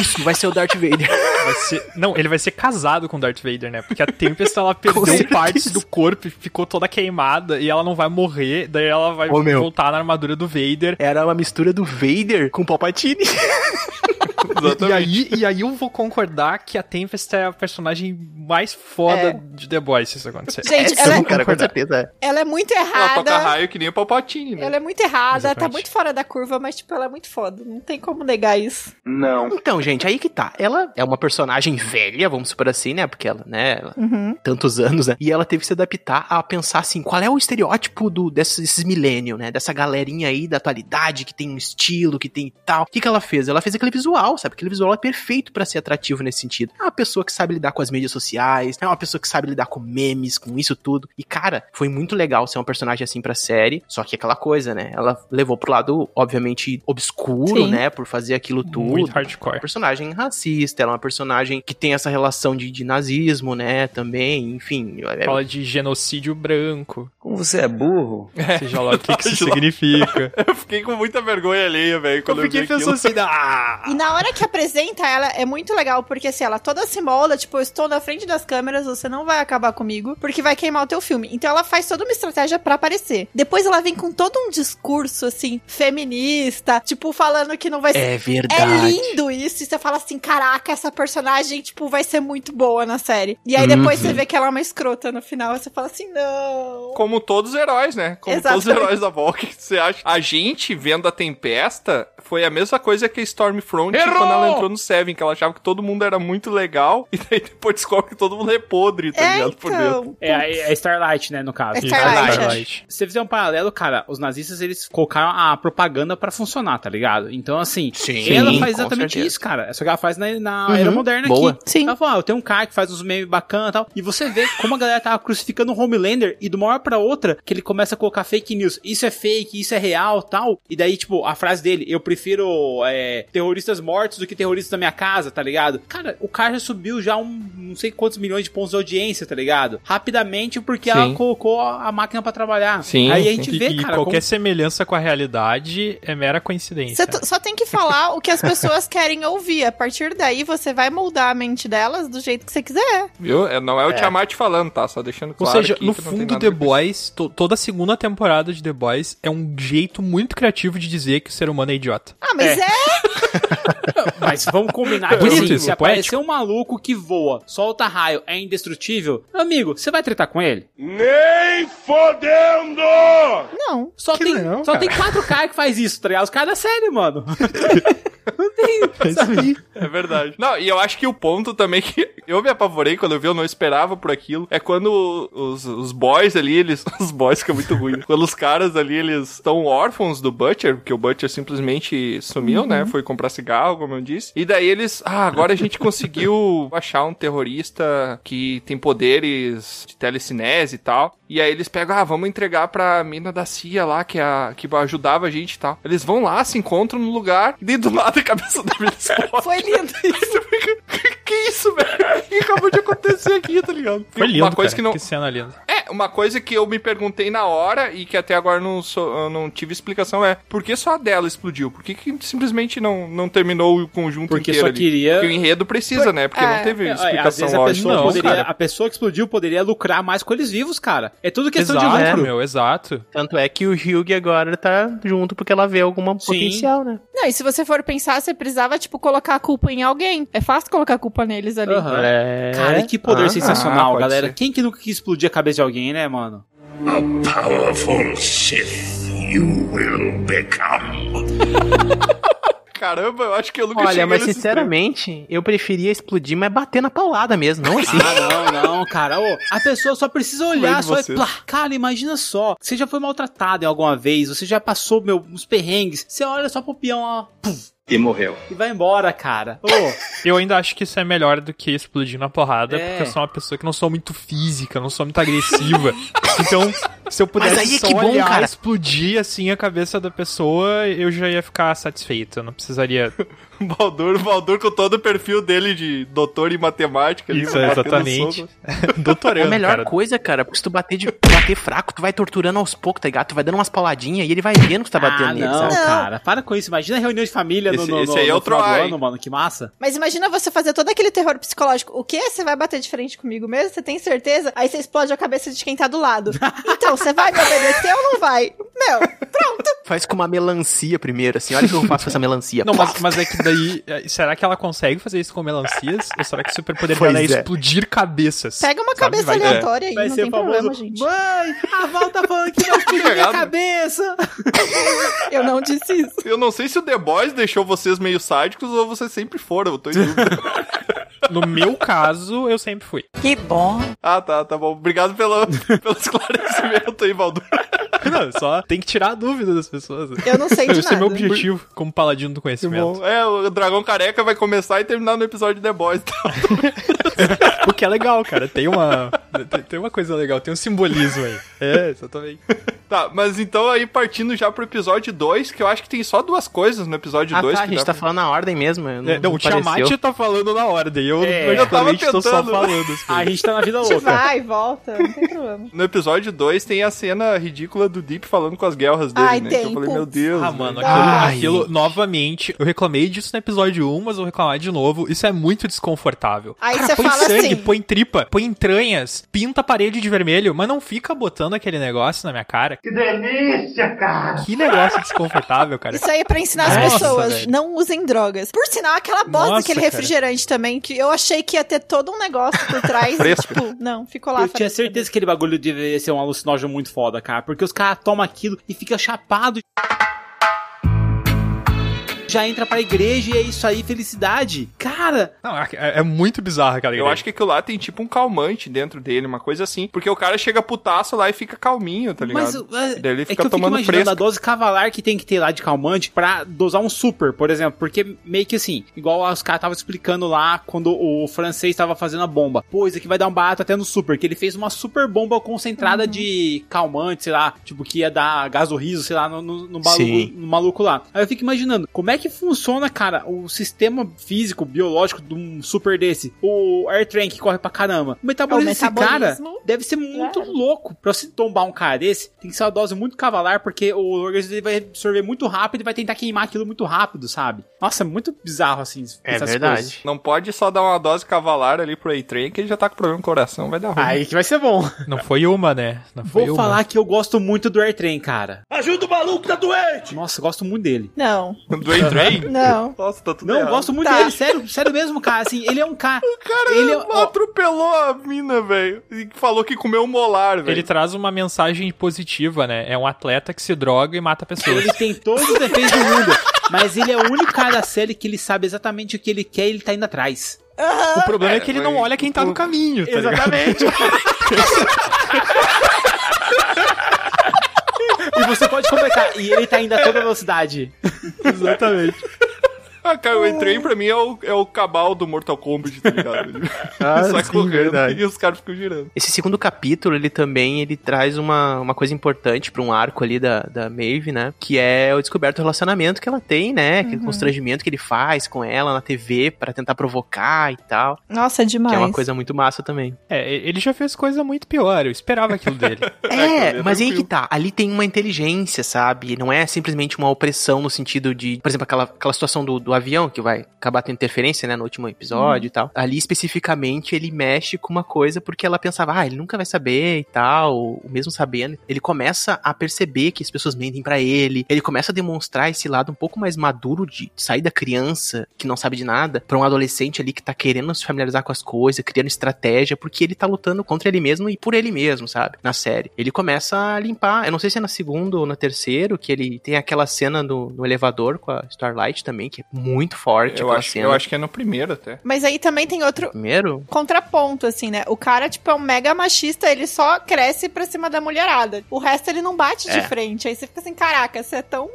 B: Isso, vai ser o Darth Vader.
E: Vai ser... Não, ele vai ser casado com Darth Vader, né? Porque a Tempest, ela perdeu partes do corpo e ficou toda queimada. E ela não vai morrer. Daí ela vai
B: Ô,
E: voltar na armadura do Vader.
B: Era uma mistura do Vader com Palpatine.
E: E aí, e aí eu vou concordar que a Tempest é a personagem mais foda
F: É.
E: de The Boys, se isso acontecer.
F: Gente,
B: Essa,
F: ela, é-
B: cara, com certeza. é.
F: ela é muito
C: Ela toca
F: errada.
C: raio que nem o Palpatine, né?
F: Ela é muito errada, tá
E: Exatamente.
F: muito fora da curva, mas, tipo, ela é muito foda. Não tem como negar isso.
H: Não.
B: Então, gente, aí que tá. Ela é uma personagem velha, vamos supor assim, né? Porque ela, né? ela-
F: Uhum.
B: Tantos anos, né? E ela teve que se adaptar a pensar assim: qual é o estereótipo do, desses, desses milênios, né? Dessa galerinha aí da atualidade que tem um estilo, que tem tal. O que, que ela fez? Ela fez aquele visual, sabe? Aquele visual é perfeito pra ser atrativo nesse sentido. É uma pessoa que sabe lidar com as mídias sociais, é uma pessoa que sabe lidar com memes, com isso tudo. E, cara, foi muito legal ser um personagem assim pra série. Só que aquela coisa, né? Ela levou pro lado, obviamente, obscuro,
F: Sim.
B: né? Por fazer aquilo tudo.
E: Muito
B: uma
E: hardcore.
B: personagem racista, ela é uma personagem que tem essa relação de, de nazismo, né, também, enfim. é-
E: Fala de genocídio branco.
H: Como você é burro?
E: Seja lá o que, que isso significa.
C: Eu fiquei com muita vergonha alheia, velho,
E: Eu
C: quando eu,
E: fiquei pensando assim, ah,
F: E na hora que apresenta ela, é muito legal, porque assim, ela toda se molda, tipo, eu estou na frente das câmeras, você não vai acabar comigo, porque vai queimar o teu filme. Então ela faz toda uma estratégia pra aparecer. Depois ela vem com todo um discurso, assim, feminista, tipo, falando que não vai ser.
B: É verdade.
F: É lindo isso, e você fala assim, caraca, essa personagem, tipo, vai ser muito boa na série. E aí depois
B: Uhum.
F: você vê que ela é uma escrota no final, e você fala assim, não.
C: Como todos os heróis, né? Como todos os
F: Exatamente.
C: heróis da Volk, que você acha? A gente, vendo a Tempesta, foi a mesma coisa que a Stormfront
G: Errou!
C: quando ela entrou no Seven, que ela achava que todo mundo era muito legal, e daí depois descobre que todo mundo é podre, tá
F: É,
C: ligado? Por dentro.
F: então.
D: É, a- é Starlight, né, no caso.
F: É Starlight,
E: Starlight.
D: Se você fizer um paralelo, cara, os nazistas, eles colocaram a propaganda pra funcionar, tá ligado? Então, assim,
B: Sim,
D: ela faz exatamente
B: certeza.
D: isso, cara. É só que ela faz na, na
B: Uhum,
D: era moderna
B: boa.
D: aqui.
F: Sim.
D: Ela fala, ah, eu tenho um cara que faz uns memes bacanas e tal. E você vê como a galera tava crucificando o Homelander e de uma hora pra outra que ele começa a colocar fake news. Isso é fake, isso é real tal. E daí, tipo, a frase dele, eu prefiro é, terroristas mortos do que terroristas da minha casa, tá ligado? Cara, o cara já subiu já um não sei quantos milhões de pontos de audiência, tá ligado? Rapidamente porque
C: Sim.
D: ela colocou a máquina pra trabalhar.
C: Sim,
D: Aí a gente
E: E,
D: vê,
E: e
D: cara,
E: qualquer
D: como-
E: semelhança com a realidade é mera coincidência.
F: Você só tem que falar o que as pessoas querem ouvir. A partir daí, você vai moldar a mente delas do jeito que você quiser.
C: Viu? É, não é o Tiamat falando, tá? Só deixando
E: Ou
C: claro
E: seja,
C: aqui
E: no fundo, The. Boys, to- toda a segunda temporada de The Boys é um jeito muito criativo de dizer que o ser humano é idiota.
F: Ah, mas
D: É.
F: é.
D: Mas vamos combinar que
E: Bonito
D: assim,
E: isso,
D: se
E: poético.
D: aparecer um maluco que voa, solta raio, é indestrutível, amigo, você vai tretar com ele?
G: Nem fodendo!
F: Não.
D: Só, tem,
E: não,
D: só
E: cara.
D: tem quatro caras que faz isso, tá ligado? Os caras da série, mano. Não tem, sabe?
C: É verdade. Não, e eu acho que o ponto também que eu me apavorei quando eu vi, eu não esperava por aquilo, é quando os, os boys ali, eles. Os boys que é muito ruim. né? Quando os caras ali, eles estão órfãos do Butcher, porque o Butcher simplesmente sumiu, né? Foi comprar cigarro, como eu disse. E daí eles. Ah, agora a gente conseguiu achar um terrorista que tem poderes de telecinese e tal. E aí eles pegam, ah, vamos entregar pra mina da CIA lá, que, é a, que ajudava a gente e tal. Eles vão lá, se encontram no lugar, e do lado a cabeça da mina explode.
F: Foi lindo isso.
C: Que, isso, velho? O que acabou de acontecer aqui, tá ligado?
E: Foi lindo,
C: Uma coisa
E: cara.
C: que não.
E: Que cena linda.
C: É, uma coisa que eu me perguntei na hora e que até agora não, sou- eu não tive explicação é por que só a dela explodiu? Por que, que simplesmente não, não terminou o conjunto
D: Porque
C: inteiro
D: só
C: ali?
D: queria-
C: Porque o enredo precisa, né? Porque
F: É,
C: não teve
D: É,
C: explicação
D: a
C: lógica.
D: pessoa,
E: Não,
D: poderia, a pessoa que explodiu poderia lucrar mais com eles vivos, cara. É tudo questão
E: exato,
D: de lucro.
E: meu, exato.
B: Tanto é que o Hugh agora tá junto porque ela vê alguma
D: Sim.
B: potencial, né?
F: Não, e se você for pensar, você precisava, tipo, colocar a culpa em alguém. É fácil colocar a culpa neles ali.
D: Aham.
B: É.
D: Cara, que poder
B: Ah,
D: sensacional,
C: pode
D: galera.
C: ser.
D: Quem que nunca quis explodir a cabeça de alguém, né, mano?
G: Powerful Sith you will become.
C: Caramba, eu acho que eu nunca
B: Olha, mas sinceramente, eu preferia explodir, mas bater na paulada mesmo, não assim.
D: Ah, não, não, cara. Ô, a pessoa só precisa olhar,
C: Lembro
D: só é plá. Cara, imagina só. Você já foi maltratado em alguma vez, você já passou, meu, uns perrengues. Você olha só pro peão, ó. puf,
H: E morreu.
D: e vai embora, cara. Ô,
E: Eu ainda acho que isso é melhor do que explodir na porrada,
D: É.
E: porque eu sou uma pessoa que não sou muito física, não sou muito agressiva. então, se eu pudesse
B: é
E: só
B: que bom,
E: olhar,
B: cara.
E: explodir assim a cabeça da pessoa, eu já ia ficar satisfeito. Eu não precisaria.
C: Baldur, Baldur com todo o perfil dele de doutor em matemática. ele
E: Isso,
C: batendo
E: exatamente.
C: soco.
B: É
E: Doutorando,
B: a melhor
E: cara.
B: coisa, cara, porque se tu bater, de, bater fraco, tu vai torturando aos poucos, tá ligado? Tu vai dando umas pauladinhas e ele vai vendo que tu tá batendo
D: ah,
B: nele,
D: não,
B: sabe?
D: cara. Para com isso. Imagina a reunião de família
C: Esse-
D: no,
C: esse
D: no,
C: aí é o Troy.
D: ano, mano. Que massa.
F: Mas imagina você fazer todo aquele terror psicológico. O quê? Você vai bater de frente comigo mesmo? Você tem certeza? Aí você explode a cabeça de quem tá do lado. Então, você vai me obedecer ou não vai? Meu, pronto.
B: Faz com uma melancia primeiro, assim. Olha o que eu faço com essa melancia.
E: Não, mas, mas é que daí. é, Será que ela consegue fazer isso com melancias? Ou será que o superpoder dela é,
B: é.
E: explodir cabeças?
F: Pega uma
E: Sabe?
F: cabeça
E: Vai-
F: aleatória aí,
D: Vai
F: não
D: ser
F: tem
D: famoso.
F: problema, gente.
D: Mãe, a Val tá falando que explodir minha cabeça.
F: Eu não disse isso.
C: Eu não sei se o The Boys deixou vocês meio sádicos ou vocês sempre foram, eu tô em dúvida.
E: No meu caso, eu sempre fui.
F: Que bom.
C: ah, tá, tá bom. Obrigado pelo, pelo esclarecimento aí, Baldur.
E: Não, só tem que tirar a dúvida das pessoas.
F: Eu não sei de
E: Esse é meu
F: nada.
E: objetivo como paladino do conhecimento.
C: É, o Dragão Careca vai começar e terminar no episódio de The Boys. Tá?
E: O que é legal, cara. Tem uma, tem- tem uma coisa legal, tem um simbolismo aí. É, exatamente.
C: tá, mas então aí partindo já pro episódio 2, que eu acho que tem só duas coisas no episódio
B: Ah,
C: 2
B: tá, a gente tá
C: pra-
B: falando na ordem mesmo. Não,
E: É, não, o. Tiamat tá falando na ordem. Eu,
D: É,
C: eu tava
E: tô só
C: tentando.
E: falando. as
D: A gente tá na vida
F: A gente
D: louca.
F: vai, volta, não tem problema.
C: No episódio 2 tem a cena ridícula do Deep falando com as guerras dele,
F: Ai,
C: né?
F: tem,
C: que eu falei,
F: putz.
C: meu Deus.
E: Ah, mano,
B: Ai.
E: aquilo, aquilo, novamente, eu reclamei disso no episódio 1, mas vou reclamar de novo. Isso é muito desconfortável.
F: Aí
E: Cara,
F: você
E: põe
F: fala
E: sangue,
F: assim-
E: põe tripa, põe entranhas, pinta a parede de vermelho, mas não fica botando aquele negócio na minha cara.
G: Que delícia, cara!
E: Que negócio desconfortável, cara.
F: Isso aí é pra ensinar as
E: Nossa,
F: pessoas,
E: velho.
F: não usem drogas. Por sinal, aquela bosta
E: Nossa,
F: daquele
E: cara.
F: refrigerante também, que eu achei que ia ter todo um negócio por trás. e, tipo, não, ficou lá.
D: Eu tinha certeza que aquele bagulho deveria ser um alucinógeno muito foda, cara. Porque os caras tomam aquilo e fica chapado. Já entra pra igreja e é isso aí, felicidade. Cara,
E: Não, é, é muito bizarro aquela
C: Eu
E: igreja.
C: acho que aquilo lá tem tipo um calmante dentro dele, uma coisa assim. Porque o cara chega putaço lá e fica calminho, tá ligado?
D: mas é,
C: Daí ele
D: é
C: fica
D: que eu fico
C: tomando
D: imaginando
C: fresco.
D: a dose cavalar que tem que ter lá de calmante pra dosar um super, por exemplo. Porque meio que assim, igual os caras estavam explicando lá quando o francês tava fazendo a bomba. Pô, isso aqui vai dar um barato até no super, que ele fez uma super bomba concentrada de calmante, sei lá, tipo que ia dar gás do riso, sei lá, no, no, no maluco, no maluco lá. Aí eu fico imaginando, como é que funciona, cara, o sistema físico, biológico de um super desse? O Air Train que corre pra caramba. O metabolismo,
F: É o
D: desse cara
F: metabolismo.
D: deve ser muito
F: Claro.
D: louco. Pra você tombar um cara desse, tem que ser uma dose muito cavalar, porque o organismo dele vai absorver muito rápido e vai tentar queimar aquilo muito rápido, sabe? Nossa, é muito bizarro, assim.
B: É
D: essas
B: verdade.
D: coisas.
C: Não pode só dar uma dose cavalar ali pro A-Train, que ele já tá com problema no coração, vai dar ruim.
D: Aí que vai ser bom.
E: Não foi uma, né? Não foi
D: Vou
E: uma.
D: falar que eu gosto muito do Airtrain, cara.
G: Ajuda o maluco, tá doente!
D: Nossa, eu gosto muito dele.
F: Não,
C: Do
F: Não.
C: Nossa, tá tudo
D: Não,
C: errado.
D: gosto muito
F: Tá.
D: dele, sério, sério mesmo, cara. Assim, ele é um cara.
C: Cara,
D: ele é,
C: atropelou a mina, velho. E falou que comeu um molar, velho.
E: Ele traz uma mensagem positiva, né? É um atleta que se droga e mata pessoas.
D: ele tem todos os defeitos do mundo. Mas ele é o único cara da série que ele sabe exatamente o que ele quer e ele tá indo atrás.
E: O problema é, que ele não
C: foi-
E: olha quem tá no caminho, tá ligado?
D: Exatamente. e você pode completar. E ele tá indo a toda velocidade.
E: Exatamente.
C: Ah, cara, o A-Train pra mim é o, é o cabal do Mortal Kombat, tá ligado?
B: Ah,
C: sai
B: sim,
C: correndo
B: verdade.
C: e os caras ficam girando.
B: Esse segundo capítulo, ele também ele traz uma, uma coisa importante pra um arco ali da, da Maeve, né? Que é o descoberto relacionamento que ela tem, né? Aquele constrangimento que ele faz com ela na TV pra tentar provocar e tal.
F: Nossa, demais.
B: Que é uma coisa muito massa também.
E: É, ele já fez coisa muito pior, eu esperava aquilo dele.
B: É,
C: é
B: mas aí que tá. Ali tem uma inteligência, sabe? Não é simplesmente uma opressão no sentido de, por exemplo, aquela, aquela situação do, do avião, que vai acabar tendo interferência, né, no último episódio e tal. Ali, especificamente, ele mexe com uma coisa porque ela pensava, ah, ele nunca vai saber e tal, ou mesmo sabendo, ele começa a perceber que as pessoas mentem pra ele, ele começa a demonstrar esse lado um pouco mais maduro de sair da criança que não sabe de nada pra um adolescente ali que tá querendo se familiarizar com as coisas, criando estratégia, porque ele tá lutando contra ele mesmo e por ele mesmo, sabe? Na série. Ele começa a limpar, eu não sei se é na segunda ou no terceiro, que ele tem aquela cena no, no elevador com a Starlight também, que é muito forte
C: Eu acho,
B: cena.
C: eu acho que é no primeiro até.
F: Mas aí também tem outro
B: Primeiro?
F: contraponto, assim, né? O cara, tipo, é um mega machista, ele só cresce pra cima da mulherada. O resto ele não bate de
B: É.
F: frente. Aí você fica assim, caraca, você é tão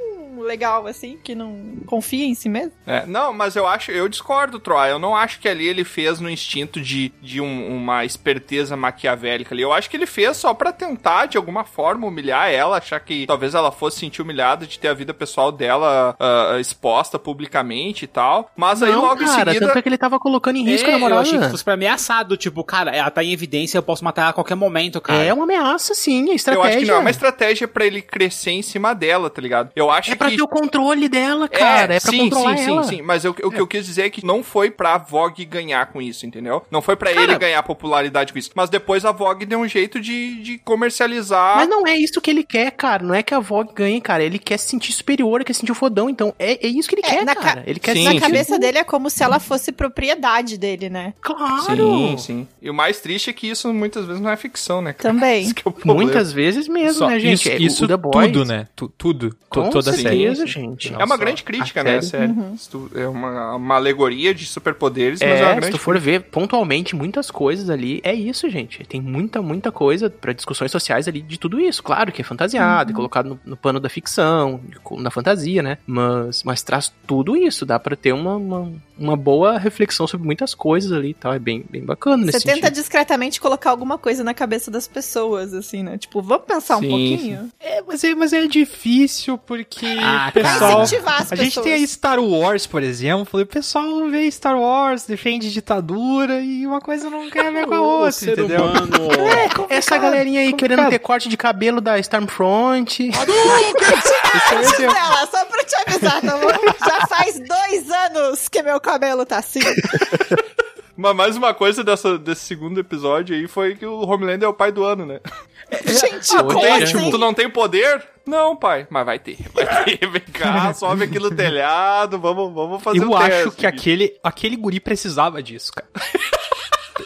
F: legal assim que não confia em si mesmo.
C: É, não, mas eu acho, eu discordo, Troy. Eu não acho que ali ele fez no instinto de, de um- uma esperteza maquiavélica ali. Eu acho que ele fez só pra tentar, de alguma forma, humilhar ela, achar que talvez ela fosse sentir humilhada de ter a vida pessoal dela ah, exposta publicamente e tal. Mas aí
B: não,
C: logo
B: cara,
C: em seguida.
B: tanto é que ele tava colocando em risco a
D: É, eu
B: namorada.
D: achei que fosse pra ameaçado, tipo, cara, ela tá em evidência, eu posso matar ela a qualquer momento, cara.
B: É uma ameaça, sim, é
C: Eu
B: estratégia.
C: acho que não é uma estratégia pra ele crescer em cima dela, tá ligado? Eu acho
B: É pra
C: que
B: o controle dela, cara. É, pra
C: sim,
B: controlar
C: sim,
B: ela.
C: sim, sim. Mas eu- o que eu quis dizer é que não foi pra Vogue ganhar com isso, entendeu? Não foi pra ele ganhar popularidade com isso. Mas depois a Vogue deu um jeito de, de comercializar.
B: Mas não é isso que ele quer, cara. Não é que a Vogue ganhe, cara. Ele quer se sentir superior, ele quer se sentir o fodão. Então, é, é isso que ele
F: É,
B: quer,
F: na
B: cara.
F: ca-
B: Ele quer
C: Sim,
B: se
F: Na cabeça dele é como se ela fosse propriedade dele, né?
B: Claro.
C: Sim, sim. E o mais triste é que isso muitas vezes não é ficção, né? cara?
F: Também.
C: É.
B: Muitas vezes mesmo,
E: Só
B: né, gente?
E: Isso,
B: É,
E: isso
B: o The Boys,
E: tudo, né? Tu- tudo.
B: Com
E: toda a série.
B: Gente.
C: É uma grande crítica,
B: a
C: né? Isso É uma, uma alegoria de superpoderes, mas é uma
B: É, se
C: grande
B: tu for ver pontualmente muitas coisas ali, é isso, gente. Tem muita, muita coisa pra discussões sociais ali de tudo isso. Claro que é fantasiado, é colocado no, no pano da ficção, na fantasia, né? Mas, mas traz tudo isso. Dá pra ter uma, uma, uma boa reflexão sobre muitas coisas ali e tal. É bem, bem bacana
F: Você
B: nesse
F: tenta
B: sentido.
F: discretamente colocar alguma coisa na cabeça das pessoas, assim, né? Tipo, vamos pensar um
C: Sim,
F: pouquinho?
E: É, mas é, mas é difícil porque
D: Ah,
E: o pessoal.
F: Pra incentivar as
E: A gente
F: pessoas.
E: tem aí Star Wars, por exemplo, o pessoal vê Star Wars, defende ditadura e uma coisa não quer ver com a
D: O
E: outra,
D: ser
E: entendeu?
D: humano.
B: Essa galerinha aí querendo
E: complicado.
B: ter corte de cabelo da Stormfront.
F: Antes dela, só pra te avisar, tá bom? Já faz dois anos que meu cabelo tá assim.
C: Mas mais uma coisa dessa, desse segundo episódio aí foi que o Homelander é o pai do ano, né?
F: Gente,
C: Tu
F: como
C: tem,
F: assim?
C: tipo, tu não tem poder? Não, pai. Mas vai ter. Vai ter. Vem cá, sobe aqui no telhado. Vamos, vamos fazer
E: Eu
C: um
E: acho
C: teste
E: que aquele, aquele guri precisava disso, cara.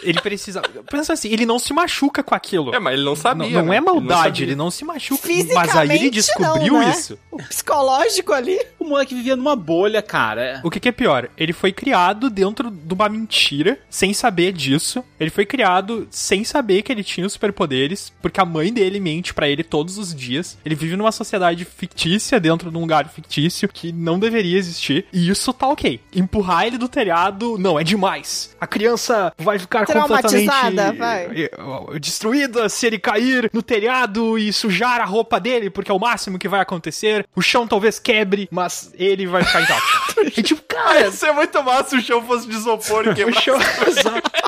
E: Ele precisa. Pensa assim, ele não se machuca com aquilo.
C: É, mas ele não sabia.
E: não, não
C: né?
E: é
C: Ele não
E: maldade, ele não se machuca. Mas aí ele descobriu
F: não, né?
E: isso.
F: O psicológico ali.
D: O moleque vivia numa bolha, cara.
E: O que, que é pior? Ele foi criado dentro de uma mentira, sem saber disso. Ele foi criado sem saber que ele tinha os superpoderes, porque a mãe dele mente pra ele todos os dias. Ele vive numa sociedade fictícia, dentro de um lugar fictício, que não deveria existir. E isso tá ok. Empurrar ele do telhado, não, é demais. A criança vai ficar completamente
F: Traumatizada, vai.
E: eh, destruída se ele cair no telhado e sujar a roupa dele, porque é o máximo que vai acontecer. O chão talvez quebre, mas ele vai ficar intacto. é tipo, cara,
C: Ia ser muito massa se o chão fosse de isopor e
E: o
C: quebrar.
E: chão. Exato.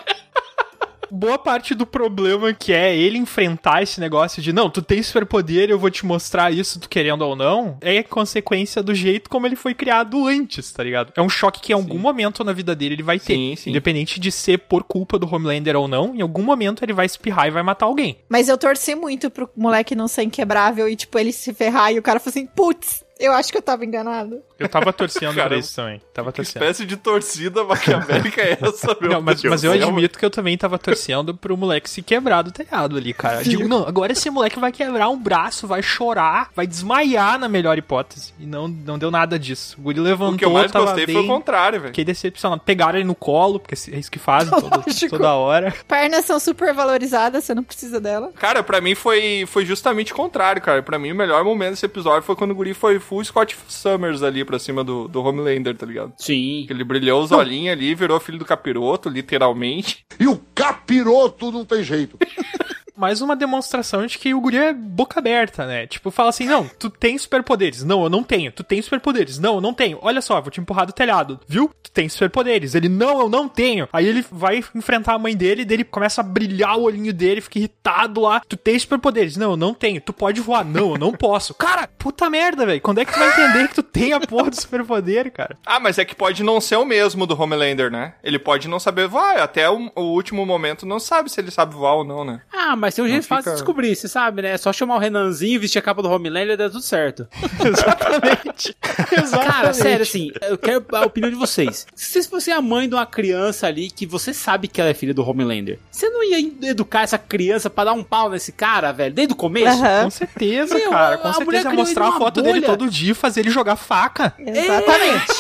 E: Boa parte do problema que é ele enfrentar esse negócio de não, tu tem superpoder, eu vou te mostrar isso, tu querendo ou não, é consequência do jeito como ele foi criado antes, tá ligado? É um choque que em algum momento na vida dele ele vai ter.
C: Sim, sim.
E: Independente de ser por culpa do Homelander ou não, em algum momento ele vai espirrar e vai matar alguém.
F: Mas eu torci muito pro moleque não ser inquebrável e, tipo, ele se ferrar e o cara falou assim, putz, eu acho que eu tava enganado.
E: Eu tava torcendo pra isso também. Tava
C: Que
E: torcendo.
C: espécie de torcida maquiavélica é essa, meu
E: Não, mas,
C: Deus
E: mas eu
C: céu?
E: admito que eu também tava torcendo pro moleque se quebrar do telhado ali, cara. Eu digo, não, agora esse moleque vai quebrar um braço, vai chorar, vai desmaiar na melhor hipótese. E não, não deu nada disso. O guri levantou,
C: O que eu mais
E: tava
C: gostei
E: bem...
C: foi o contrário, velho.
E: Fiquei decepcionado. Pegaram ele no colo, porque é isso que fazem todo-
F: Lógico.
E: toda hora.
F: Pernas são super valorizadas, você não precisa dela.
C: Cara, pra mim foi, foi justamente o contrário, cara. Pra mim, o melhor momento desse episódio foi quando o guri foi full Scott Summers ali pra cima do, do Homelander, tá ligado?
D: Sim.
C: Ele brilhou os olhinhos ali, virou filho do capiroto, literalmente.
G: E o capiroto não tem jeito.
E: mais uma demonstração de que o guri é boca aberta, né? Tipo, fala assim, não, tu tem superpoderes. Não, eu não tenho. Tu tem superpoderes. Não, eu não tenho. Olha só, vou te empurrar do telhado. Viu? Tu tem superpoderes. Ele, não, eu não tenho. Aí ele vai enfrentar a mãe dele, dele começa a brilhar o olhinho dele, fica irritado lá. Tu tem superpoderes. Não, eu não tenho. Tu pode voar. Não, eu não posso. Cara, puta merda, velho. Quando é que tu vai entender que tu tem a porra do superpoder, cara?
C: Ah, mas é que pode não ser o mesmo do Homelander, né? Ele pode não saber voar. Até o, o último momento não sabe se ele sabe voar ou não, né?
D: Ah, mas tem um jeito
C: fica-
D: fácil de descobrir, você sabe, né? É só chamar o Renanzinho, vestir a capa do Homelander e dá tudo certo.
E: Exatamente. Exatamente.
D: Cara, sério, assim, eu quero a opinião de vocês. Se você fosse a mãe de uma criança ali que você sabe que ela é filha do Homelander, você não ia educar essa criança pra dar um pau nesse cara, velho, desde o começo?
F: Aham.
E: Com certeza,
D: Meu,
E: cara. Com certeza mostrar a foto dele
D: bolha.
E: todo dia e fazer ele jogar faca.
F: Exatamente.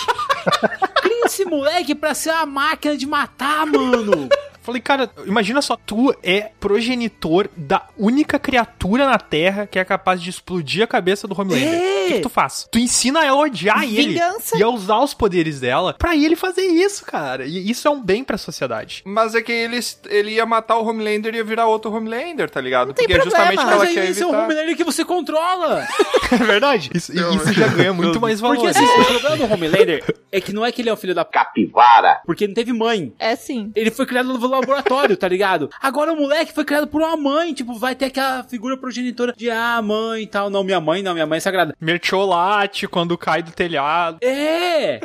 D: esse moleque pra ser uma máquina de matar, mano.
E: Falei, cara, imagina só, tu é progenitor da única criatura na Terra que é capaz de explodir a cabeça do Homelander.
D: É.
E: O que, que tu faz? Tu ensina ela a odiar ele
F: Vingança.
E: e a usar os poderes dela pra ele fazer isso, cara. E isso é um bem pra sociedade.
C: Mas é que ele, ele ia matar o Homelander e ia virar outro Homelander, tá ligado?
F: tem
C: Porque é justamente o que ela
D: Mas
C: quer
D: esse é o
C: evitar.
D: Homelander que você controla.
E: É verdade? Isso, e isso já ganha muito mais valor.
D: Porque assim, o problema do Homelander é que não é que ele é o filho da p...
H: Capivara.
D: Porque ele não teve mãe.
F: É sim.
D: Ele foi criado no laboratório, tá ligado? Agora o moleque foi criado por uma mãe, tipo, vai ter aquela figura progenitora de ah, mãe e tal. Não, minha mãe, não, minha mãe é sagrada.
E: Mertiolate quando cai do telhado.
D: É!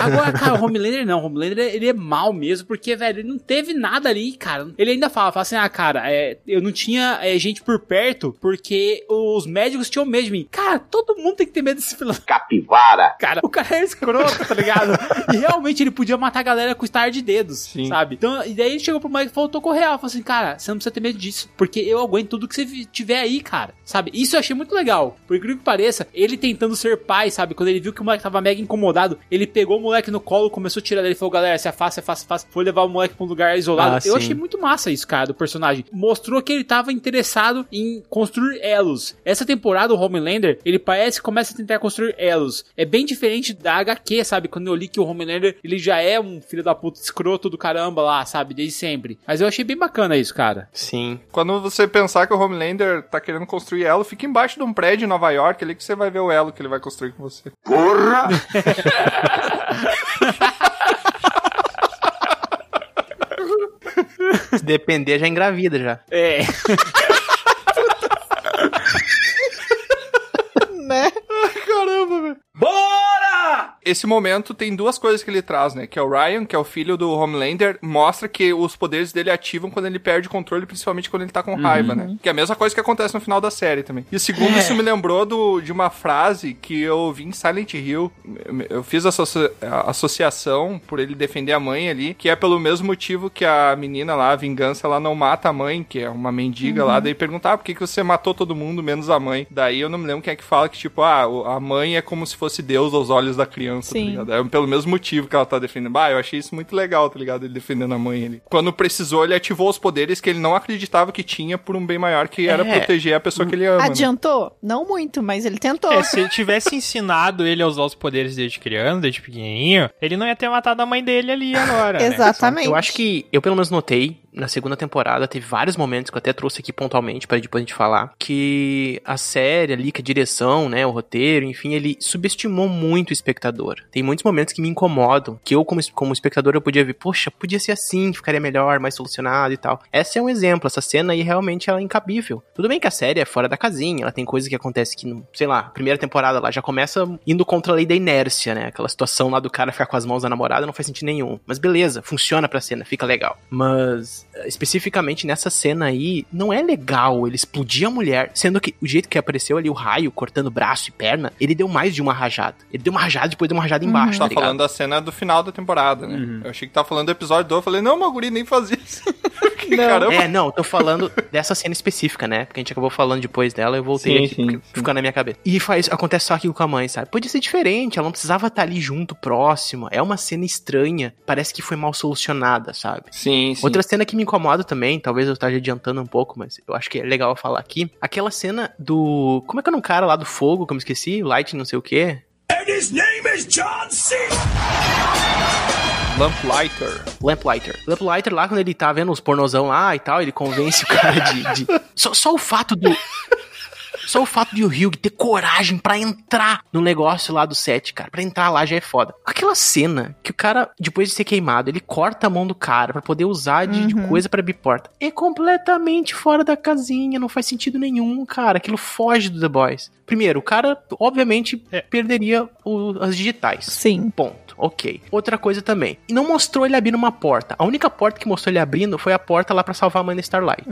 D: Agora, cara, o Homelander não, o Homelander ele é mal mesmo, porque, velho, ele não teve nada ali, cara. Ele ainda fala, fala assim, ah, cara, é, eu não tinha é, gente por perto, porque os médicos tinham medo de mim. Cara, todo mundo tem que ter medo desse filho.
H: Capivara.
D: Cara, o cara é escroto, tá ligado? e realmente ele podia matar a galera com estar de dedos,
C: Sim.
D: sabe? Então, e daí ele chegou pro Mike e falou, tô real. Falou assim, cara, você não precisa ter medo disso, porque eu aguento tudo que você tiver aí, cara, sabe? Isso eu achei muito legal. Por incrível que pareça, ele tentando ser pai, sabe? Quando ele viu que o moleque tava mega incomodado, ele pegou o moleque no colo, começou a tirar dele e falou, galera, se afasta, se afasta, se afasta. Foi levar o moleque pra um lugar isolado.
B: Ah,
D: eu
B: sim.
D: achei muito massa isso, cara, do personagem. Mostrou que ele tava interessado em construir elos. Essa temporada, o Homelander, ele parece que começa a tentar construir elos. É bem diferente da HQ, sabe? Quando eu li que o Homelander, ele já é um filho da puta escroto do caramba lá, sabe? Desde sempre. Mas eu achei bem bacana isso, cara.
B: Sim.
C: Quando você pensar que o Homelander tá querendo construir elo, fica embaixo de um prédio em Nova York ali que você vai ver o elo que ele vai construir com você.
G: Porra!
B: Se depender, já engravida já.
D: É.
F: Né?
C: Caramba, velho. Esse momento tem duas coisas que ele traz, né? Que é o Ryan, que é o filho do Homelander, mostra que os poderes dele ativam quando ele perde o controle, principalmente quando ele tá com raiva, né? Que é a mesma coisa que acontece no final da série também. E segundo, isso me lembrou do, de uma frase que eu ouvi em Silent Hill. Eu fiz a associa- associação por ele defender a mãe ali, que é pelo mesmo motivo que a menina lá, a vingança, ela não mata a mãe, que é uma mendiga lá, daí perguntar ah, por que, que você matou todo mundo, menos a mãe. Daí eu não me lembro quem é que fala que, tipo, ah, a mãe é como se fosse Deus aos olhos da criança,
F: Sim.
C: tá ligado? É pelo mesmo motivo que ela tá defendendo. Ah, eu achei isso muito legal, tá ligado? Ele defendendo a mãe ali. Quando precisou, ele ativou os poderes que ele não acreditava que tinha por um bem maior, que era
B: É.
C: proteger a pessoa que ele ama. né?
F: Adiantou? Não muito, mas ele tentou.
E: É, se ele tivesse ensinado ele a usar os poderes desde criança, desde pequenininho, ele não ia ter matado a mãe dele ali agora. né?
F: Exatamente.
B: Eu acho que eu pelo menos notei na segunda temporada teve vários momentos que eu até trouxe aqui pontualmente para depois a gente falar que a série ali, que a direção, né, o roteiro, enfim, ele subestimou muito o espectador. Tem muitos momentos que me incomodam, que eu como, como espectador eu podia ver, poxa, podia ser assim, ficaria melhor, mais solucionado e tal. Essa é um exemplo, essa cena aí realmente ela é incabível. Tudo bem que a série é fora da casinha, ela tem coisa que acontece que, sei lá, primeira temporada lá já começa indo contra a lei da inércia, né? Aquela situação lá do cara ficar com as mãos na namorada não faz sentido nenhum. Mas beleza, funciona pra cena, fica legal. Mas especificamente nessa cena aí, não é legal ele explodir a mulher, sendo que o jeito que apareceu ali o raio cortando braço e perna, ele deu mais de uma rajada. Ele deu uma rajada depois deu uma rajada embaixo,
C: Tá
B: tá ligado?
C: falando da cena do final da temporada, né? Eu achei que tá falando do episódio 2. Eu falei, não, meu guri nem faz isso. Que Caramba.
B: É, não, tô falando dessa cena específica, né? Porque a gente acabou falando depois dela, eu voltei
C: Sim,
B: aqui,
C: sim, sim.
B: ficou na minha cabeça. E faz, acontece só aquilo com a mãe, sabe? Podia ser diferente, ela não precisava estar ali junto, próximo. É uma cena estranha, parece que foi mal solucionada, sabe?
C: Sim, sim.
B: Outra cena que me incomoda também, talvez eu esteja adiantando um pouco, mas eu acho que é legal falar aqui. Aquela cena do. Como é que é o cara lá do fogo, que eu me esqueci? Light não sei o quê.
G: And his name is John C.
C: Lamplighter.
B: Lamplighter. Lamplighter lá, quando ele tá vendo os pornozão lá e tal, ele convence o cara de... de- Só, só o fato do... Só o fato de o Hugh ter coragem pra entrar no negócio lá do set, cara. Pra entrar lá já é foda. Aquela cena que o cara, depois de ser queimado, ele corta a mão do cara pra poder usar de, de coisa pra abrir porta. É completamente fora da casinha, não faz sentido nenhum, cara. Aquilo foge do The Boys. Primeiro, o cara, obviamente, é, perderia o- as digitais.
F: Sim.
B: Ponto. Ok. Outra coisa também. E não mostrou ele abrindo uma porta. A única porta que mostrou ele abrindo foi a porta lá pra salvar a mãe da Starlight.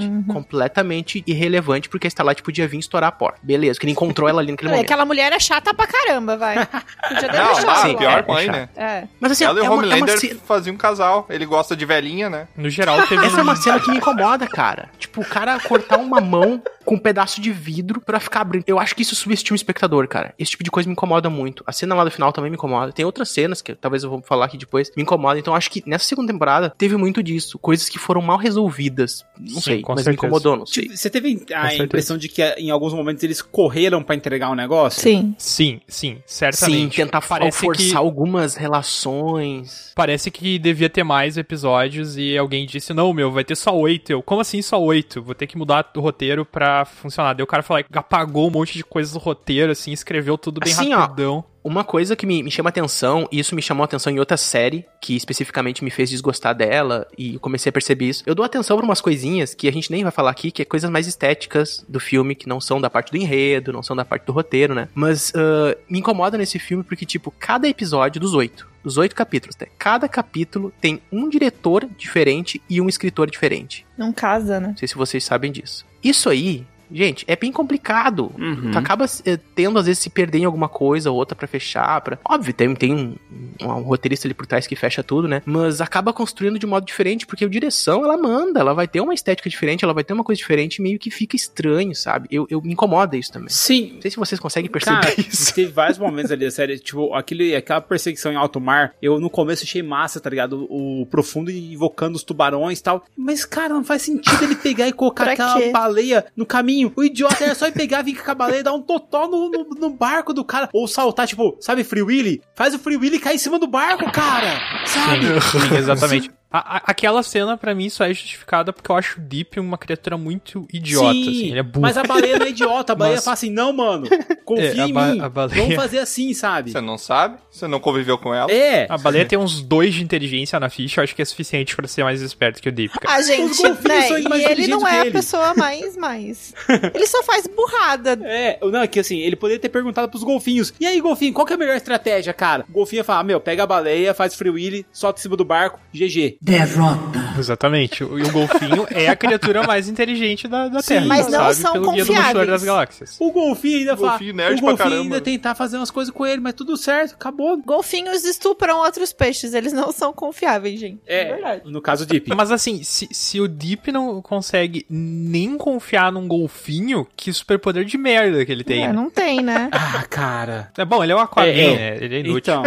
B: Completamente irrelevante, porque a Starlight podia vir estourar a porta. Beleza, que ele encontrou ela ali naquele
F: É,
B: momento.
F: aquela mulher é chata pra caramba, vai. Podia ter
C: Não,
F: deixado
C: a
B: sim,
C: pior
B: é,
C: mãe,
B: é
C: né?
F: É.
B: Mas assim,
C: Ela e
B: é
C: o
B: uma, é uma
C: Homelander
B: ce-
C: faziam um casal. Ele gosta de velhinha, né?
E: No geral, teve
B: Essa é
E: um-
B: uma cena que me incomoda, cara. Tipo, o cara cortar uma mão com um pedaço de vidro pra ficar abrindo. Eu acho que isso subestima o espectador, cara. Esse tipo de coisa me incomoda muito. A cena lá do final também me incomoda. Tem outras cenas que talvez eu vou falar aqui depois, me incomoda. Então acho que nessa segunda temporada teve muito disso. Coisas que foram mal resolvidas. Não
E: Sim,
B: sei,
E: com
B: mas
E: certeza.
B: me incomodou, não sei.
D: Tipo, Você teve a
E: certeza.
D: impressão de que em alguns momentos eles correram pra entregar um negócio?
F: Sim.
E: Sim, sim,
B: Sim,
E: certamente.
B: tentar
E: Parece
B: forçar
E: que-
B: algumas relações.
E: Parece que devia ter mais episódios e alguém disse, não, meu, vai ter só oito. Eu, como assim só oito? Vou ter que mudar o roteiro pra funcionar. Daí o cara falou, apagou um monte de coisas do roteiro, assim, escreveu tudo bem
B: Assim, ó,
E: rapidão.
B: Uma coisa que me, me chama atenção, e isso me chamou atenção em outra série, que especificamente me fez desgostar dela, e eu comecei a perceber isso. Eu dou atenção pra umas coisinhas que a gente nem vai falar aqui, que é coisas mais estéticas do filme, que não são da parte do enredo, não são da parte do roteiro, né? Mas ah, me incomoda nesse filme porque, tipo, cada episódio dos oito, dos oito capítulos, né? cada capítulo tem um diretor diferente e um escritor diferente.
F: Não casa, né?
B: Não sei se vocês sabem disso. Isso aí, gente, é bem complicado.
D: Uhum.
B: Tu acaba eh, tendo, às vezes, se perder em alguma coisa ou outra pra fechar. Pra... Óbvio, tem, tem um, um, um roteirista ali por trás que fecha tudo, né? Mas acaba construindo de modo diferente, porque a direção, ela manda, ela vai ter uma estética diferente, ela vai ter uma coisa diferente, e meio que fica estranho, sabe? Eu, eu me incomoda isso também.
D: Sim.
B: Não sei se vocês conseguem perceber
D: Cara,
B: isso.
D: teve vários momentos ali da série, tipo, aquele, aquela perseguição em alto mar, eu no começo achei massa, tá ligado? O, o profundo invocando os tubarões e tal. Mas, cara, não faz sentido ele pegar e colocar aquela
F: quê?
D: baleia no caminho. O idiota era só ele pegar, vir com a baleia e dar um totó no, no, no barco do cara. Ou saltar, tipo, sabe, Free Willy? Faz o Free Willy cair em cima do barco, cara! Sabe?
E: Sim, sim, exatamente. A- a- aquela cena, pra mim, só é justificada porque eu acho o Deep uma criatura muito idiota,
D: Sim,
E: assim. Ele é burro.
D: Mas a baleia não é idiota, a baleia
E: Mas-
D: fala assim, não, mano, confia
E: É, a
D: em
E: ba-
D: mim.
E: a baleia-
D: Vamos fazer assim, sabe?
C: Você não sabe? Você não conviveu com ela?
D: É.
E: A baleia tem uns dois de inteligência na ficha, eu acho que é suficiente pra ser mais esperto que o Deep, cara.
F: A gente,
D: golfinhos
F: né?
D: são
F: E ele não é a
D: ele.
F: pessoa mais, mais. Ele só faz burrada.
D: É, não, é que assim, ele poderia ter perguntado pros golfinhos. E aí, golfinho, qual que é a melhor estratégia, cara? O golfinho ia falar, meu, pega a baleia, faz free willy, solta em cima do barco, GG.
E: Exatamente. O- E o golfinho é a criatura mais inteligente da, da
D: Sim,
E: Terra.
F: mas
E: sabe?
F: não são
E: Pelo Guia do
F: confiáveis.
E: das Galáxias.
D: O golfinho ainda
C: O
D: fala.
C: golfinho nerd
D: o
C: pra
D: golfinho
C: caramba.
D: ainda tentar fazer umas coisas com ele, mas tudo certo, acabou.
F: Golfinhos estupram outros peixes, eles não são confiáveis, gente.
D: É,
F: verdade.
D: no caso Deep.
E: Mas assim, se, se o Deep não consegue nem confiar num golfinho, que superpoder de merda que ele tem.
F: É,
E: né?
F: não tem, né?
D: Ah, cara.
E: É bom, ele é o Aquaman,
D: É, é.
E: né? Ele é inútil.
D: Então,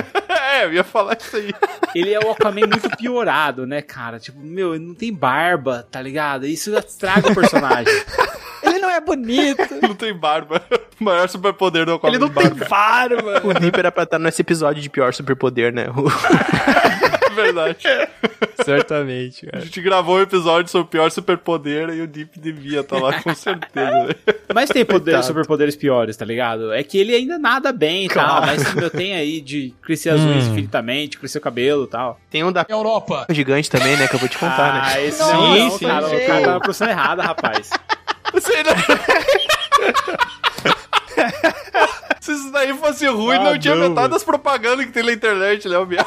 C: É, eu ia falar isso aí.
D: ele é o Aquaman muito piorado, né, cara? Tipo, meu, ele não tem barba, tá ligado? Isso estraga o personagem.
F: Ele não é bonito.
C: Não tem barba. O maior superpoder do Aquaman.
E: Ele não tem barba.
B: O Deep era pra estar nesse episódio de pior superpoder, né? O-
C: verdade.
E: Certamente,
C: A
E: cara.
C: gente gravou um episódio sobre o pior superpoder e o Deep devia estar lá com certeza. né?
D: Mas tem poder,
B: Coitado.
D: superpoderes piores, tá ligado? É que ele ainda nada bem e tal, mas meu, tem aí de crescer as unhas infinitamente, crescer o cabelo e tal.
B: Tem um da Europa. gigante também, né? Que eu vou te contar, né?
D: Ah, esse
F: Nossa,
D: não, não,
C: sim,
D: cara,
F: sim.
D: o cara tá na profissão errada, rapaz.
C: Sei não. Se isso daí fosse ruim,
D: Ah,
C: não tinha
D: não,
C: metade das propagandas que tem na internet, né, Biel?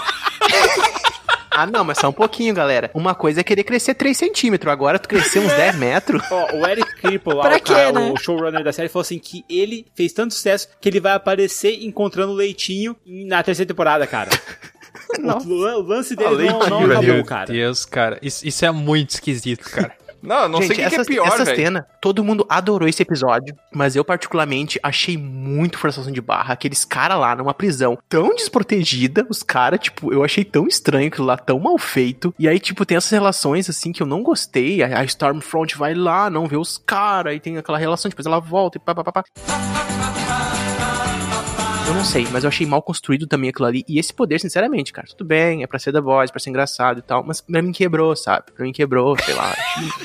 B: Ah, não, mas só um pouquinho, galera. Uma coisa é querer crescer 3 centímetros, agora tu crescer uns 10 metros.
D: Ó, o Eric Kripke lá, o, cara,
F: né?
D: o showrunner da série, falou assim que ele fez tanto sucesso que ele vai aparecer encontrando leitinho na terceira temporada, cara.
F: Nossa.
D: O, lan- o lance dele não,
C: leitinho,
D: não acabou,
E: Meu
D: cara.
E: Deus, cara. Isso, isso é muito esquisito, cara.
C: Não, eu não sei o que, que é pior,
B: essa
C: velho.
B: cena, todo mundo adorou esse episódio, mas eu particularmente achei muito forçação de barra. Aqueles caras lá numa prisão tão desprotegida, os caras, tipo, eu achei tão estranho aquilo lá, tão mal feito. E aí, tipo, tem essas relações, assim, que eu não gostei. A, a Stormfront vai lá, não vê os caras, aí tem aquela relação, depois ela volta e pá, pá, pá, pá. Eu não sei, mas eu achei mal construído também aquilo ali. E esse poder, sinceramente, cara, tudo bem, é pra ser The Boys, pra ser engraçado e tal, mas pra mim quebrou, sabe? Pra mim quebrou, sei lá,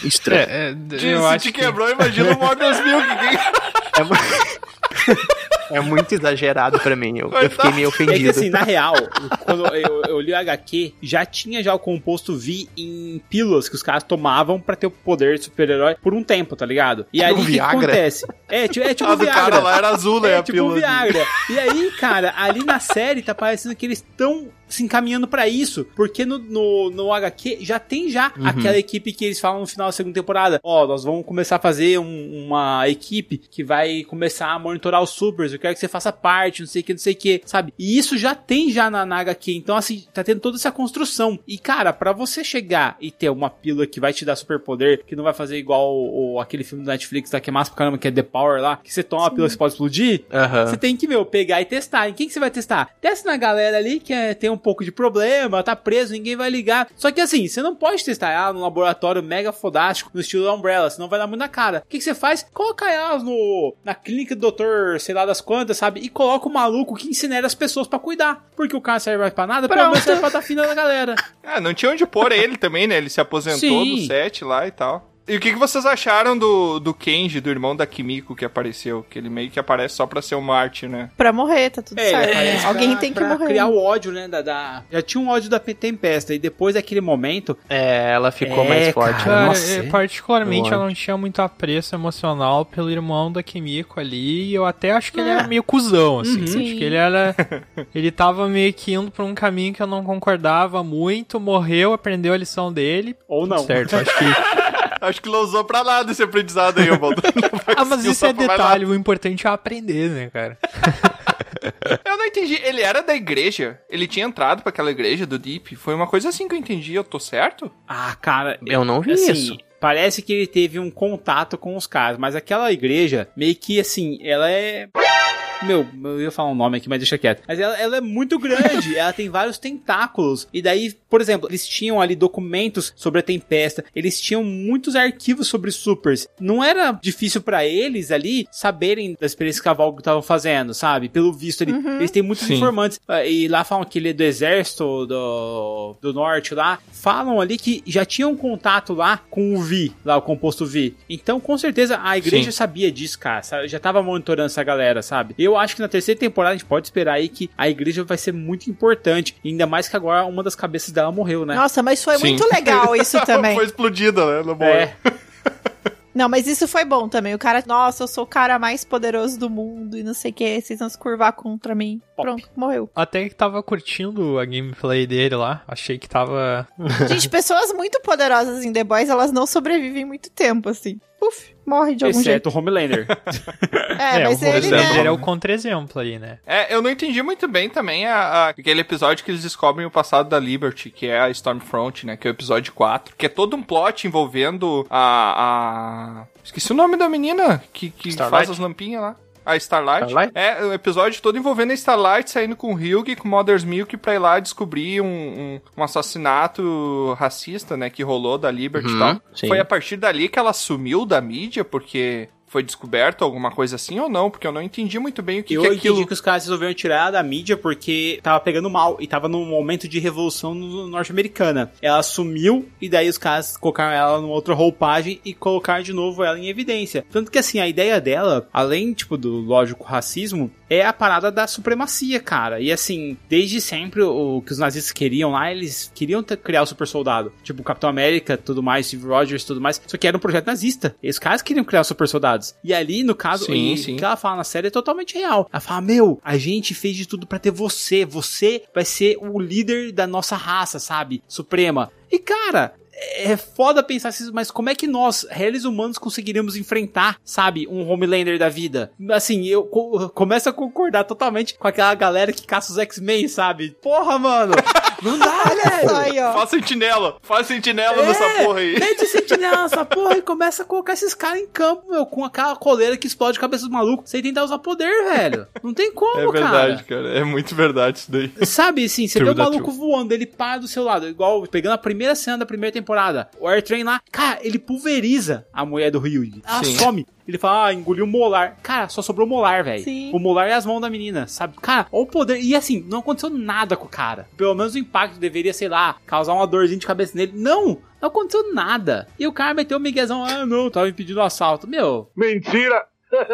B: estranho.
E: É, é,
C: Se
E: eu acho
C: te
E: que...
C: quebrou, imagina o Morbius Milk. que-
B: É, é muito exagerado pra mim, eu, eu fiquei meio
D: É que
B: ofendido.
D: assim, na real, quando eu, eu li o HQ, já tinha já o composto V em pílulas que os caras tomavam pra ter o poder de super-herói por um tempo, tá ligado? E aí o que, acontece? É, tipo, é tipo
C: A
D: o Viagra.
C: cara lá era azul, né?
D: É,
C: a
D: tipo
C: pílula de-
D: Viagra. E aí, cara, ali na série tá parecendo que eles estão se encaminhando pra isso, porque no, no, no HQ já tem já
B: Uhum.
D: aquela equipe que eles falam no final da segunda temporada. Ó, nós vamos começar a fazer um- uma equipe que vai começar a monitorar os supers, eu quero que você faça parte, não sei o que, não sei o que, sabe? E isso já tem já na, na HQ, então assim, tá tendo toda essa construção. E cara, pra você chegar e ter uma pílula que vai te dar superpoder, que não vai fazer igual o, o- aquele filme do Netflix lá, que é massa pra caramba, que é The Power lá, que você toma a pílula que você pode explodir,
B: Aham.
D: você tem que, meu, pegar e testar. E quem que você vai testar? Testa na galera ali que é, tem um pouco de problema, tá preso, ninguém vai ligar. Só que assim, você não pode testar ela num laboratório mega fodástico, no estilo Umbrella, senão vai dar muito na cara. O que, que você faz? Coloca elas no, na clínica do doutor, sei lá das quantas, sabe? E coloca o maluco que incinera as pessoas pra cuidar. Porque o cara serve mais pra nada, pelo menos serve pra dar fina na galera.
C: Ah, não tinha onde pôr ele também, né? Ele se aposentou
D: Sim.
C: do set lá e tal. E o que, que vocês acharam do, do Kenji, do irmão da Kimiko que apareceu? Que ele meio que aparece só pra ser o Marte, né?
F: Pra morrer, tá tudo certo.
D: aparece
F: Alguém
D: pra-
F: tem que
D: pra
F: morrer.
D: criar o ódio, né? Da, da- Já tinha um ódio da Tempesta. E depois daquele momento,
B: É, ela ficou
D: É,
B: mais forte.
D: cara.
B: né?
E: Cara,
D: Nossa, é.
E: particularmente
B: Eu
E: não tinha muito apreço emocional pelo irmão da Kimiko ali, e eu até acho que ele era meio cuzão, assim.
D: Uhum.
E: Acho
F: Sim.
E: que ele era. ele tava meio que indo pra um caminho que eu não concordava muito, morreu, aprendeu a lição dele.
D: ou não.
E: Certo, acho que.
C: Acho que não usou pra nada esse aprendizado aí, o Baldur. Não vai
E: ah, mas isso é detalhe, o importante é aprender, né, cara?
C: Eu não entendi. Ele era da igreja? Ele tinha entrado pra aquela igreja do Deep? Foi uma coisa assim que eu entendi. Eu tô certo?
D: Ah, cara,
B: Eu não vi
D: assim,
B: isso.
D: Parece que ele teve um contato com os caras, mas aquela igreja, meio que assim, ela é. Meu, eu ia falar um nome aqui, mas deixa quieto. Mas ela, ela é muito grande, ela tem vários tentáculos. E daí, por exemplo, eles tinham ali documentos sobre a tempesta, eles tinham muitos arquivos sobre supers. Não era difícil pra eles ali saberem da experiência que a Valkyrie estavam fazendo, sabe? Pelo visto, ele, eles têm muitos
C: Sim.
D: informantes. Ah, E lá falam que ele é do exército do, do norte lá. Falam ali que já tinham contato lá com o Vi, lá o composto Vi. Então, com certeza, a igreja
C: Sim.
D: sabia disso, cara. Já tava monitorando essa galera, sabe? Eu acho que na terceira temporada a gente pode esperar aí que a igreja vai ser muito importante. Ainda mais que agora uma das cabeças dela morreu, né?
F: Nossa, mas foi
C: Sim.
F: muito legal isso também.
C: Foi explodida, né? No
D: É.
F: Não, mas isso foi bom também. O cara, nossa, eu sou o cara mais poderoso do mundo e não sei o que, vocês vão se curvar contra mim. Pronto, morreu.
E: Até que tava curtindo a gameplay dele lá. Achei que tava.
F: Gente, pessoas muito poderosas em The Boys, elas não sobrevivem muito tempo, assim. Puf, morre de algum jeito.
D: Exceto o Homelander.
F: É, mas
E: o
F: ele,
E: Homelander
F: né?
E: é o contra-exemplo aí, né?
C: É, eu não entendi muito bem também a, a- aquele episódio que eles descobrem o passado da Liberty, que é a Stormfront, né? Que é o episódio 4. Que é todo um plot envolvendo a. a... Esqueci o nome da menina que, que
B: Starlight?
C: faz as lampinhas lá. A Starlight.
B: Starlight?
C: É, o episódio todo envolvendo a Starlight saindo com o Hugh e com o Mother's Milk pra ir lá descobrir um, um, um assassinato racista, né? Que rolou da Liberty e
B: Uhum,
C: tal.
B: sim.
C: Foi a partir dali que ela sumiu da mídia, porque foi descoberto alguma coisa assim ou não? Porque eu não entendi muito bem o que,
D: eu
C: que é
D: entendi
C: aquilo.
D: que os caras resolveram tirar ela da mídia porque tava pegando mal e tava num momento de revolução no- norte-americana. Ela sumiu e daí os caras colocaram ela numa outra roupagem e colocaram de novo ela em evidência. Tanto que assim, a ideia dela, além tipo do lógico racismo, é a parada da supremacia, cara. E assim, desde sempre o que os nazistas queriam lá, eles queriam criar o super soldado. Tipo, o Capitão América, tudo mais, Steve Rogers, tudo mais. Só que era um projeto nazista. E os caras queriam criar os super E ali, no caso,
C: Sim, sim.
D: o que ela fala na série é totalmente real. Ela fala, meu, a gente fez de tudo pra ter você. Você vai ser o líder da nossa raça, sabe? Suprema. E, cara... É foda pensar assim, mas como é que nós, réis humanos, conseguiríamos enfrentar, sabe, um Homelander da vida? Assim, eu co começo a concordar totalmente com aquela galera que caça os X-Men, sabe? Porra, mano! Não dá, velho!
F: Aí, ó.
C: Faz sentinela! Faz sentinela
D: É,
C: nessa porra aí!
D: Mete sentinela nessa porra e começa a colocar esses caras em campo, meu, com aquela coleira que explode a cabeça dos malucos, sem tentar usar poder, velho. Não tem como,
C: É verdade,
D: cara.
C: cara. É muito verdade isso daí.
D: Sabe, assim, você
E: True
D: vê o maluco voando, ele para do seu lado, igual pegando a primeira cena da primeira temporada. O Airtrain lá, cara, ele pulveriza a mulher do Ryuji. Ela
C: Sim.
D: some. Ele fala, ah, engoliu o molar. Cara, só sobrou o molar, velho.
F: Sim.
D: O molar é as mãos da menina, sabe? Cara, olha o poder. E assim, não aconteceu nada com o cara. Pelo menos o impacto deveria, sei lá, causar uma dorzinha de cabeça nele. Não! Não aconteceu nada. E o cara meteu o miguezão, ah, não, tava impedindo o assalto. Meu,
G: Mentira!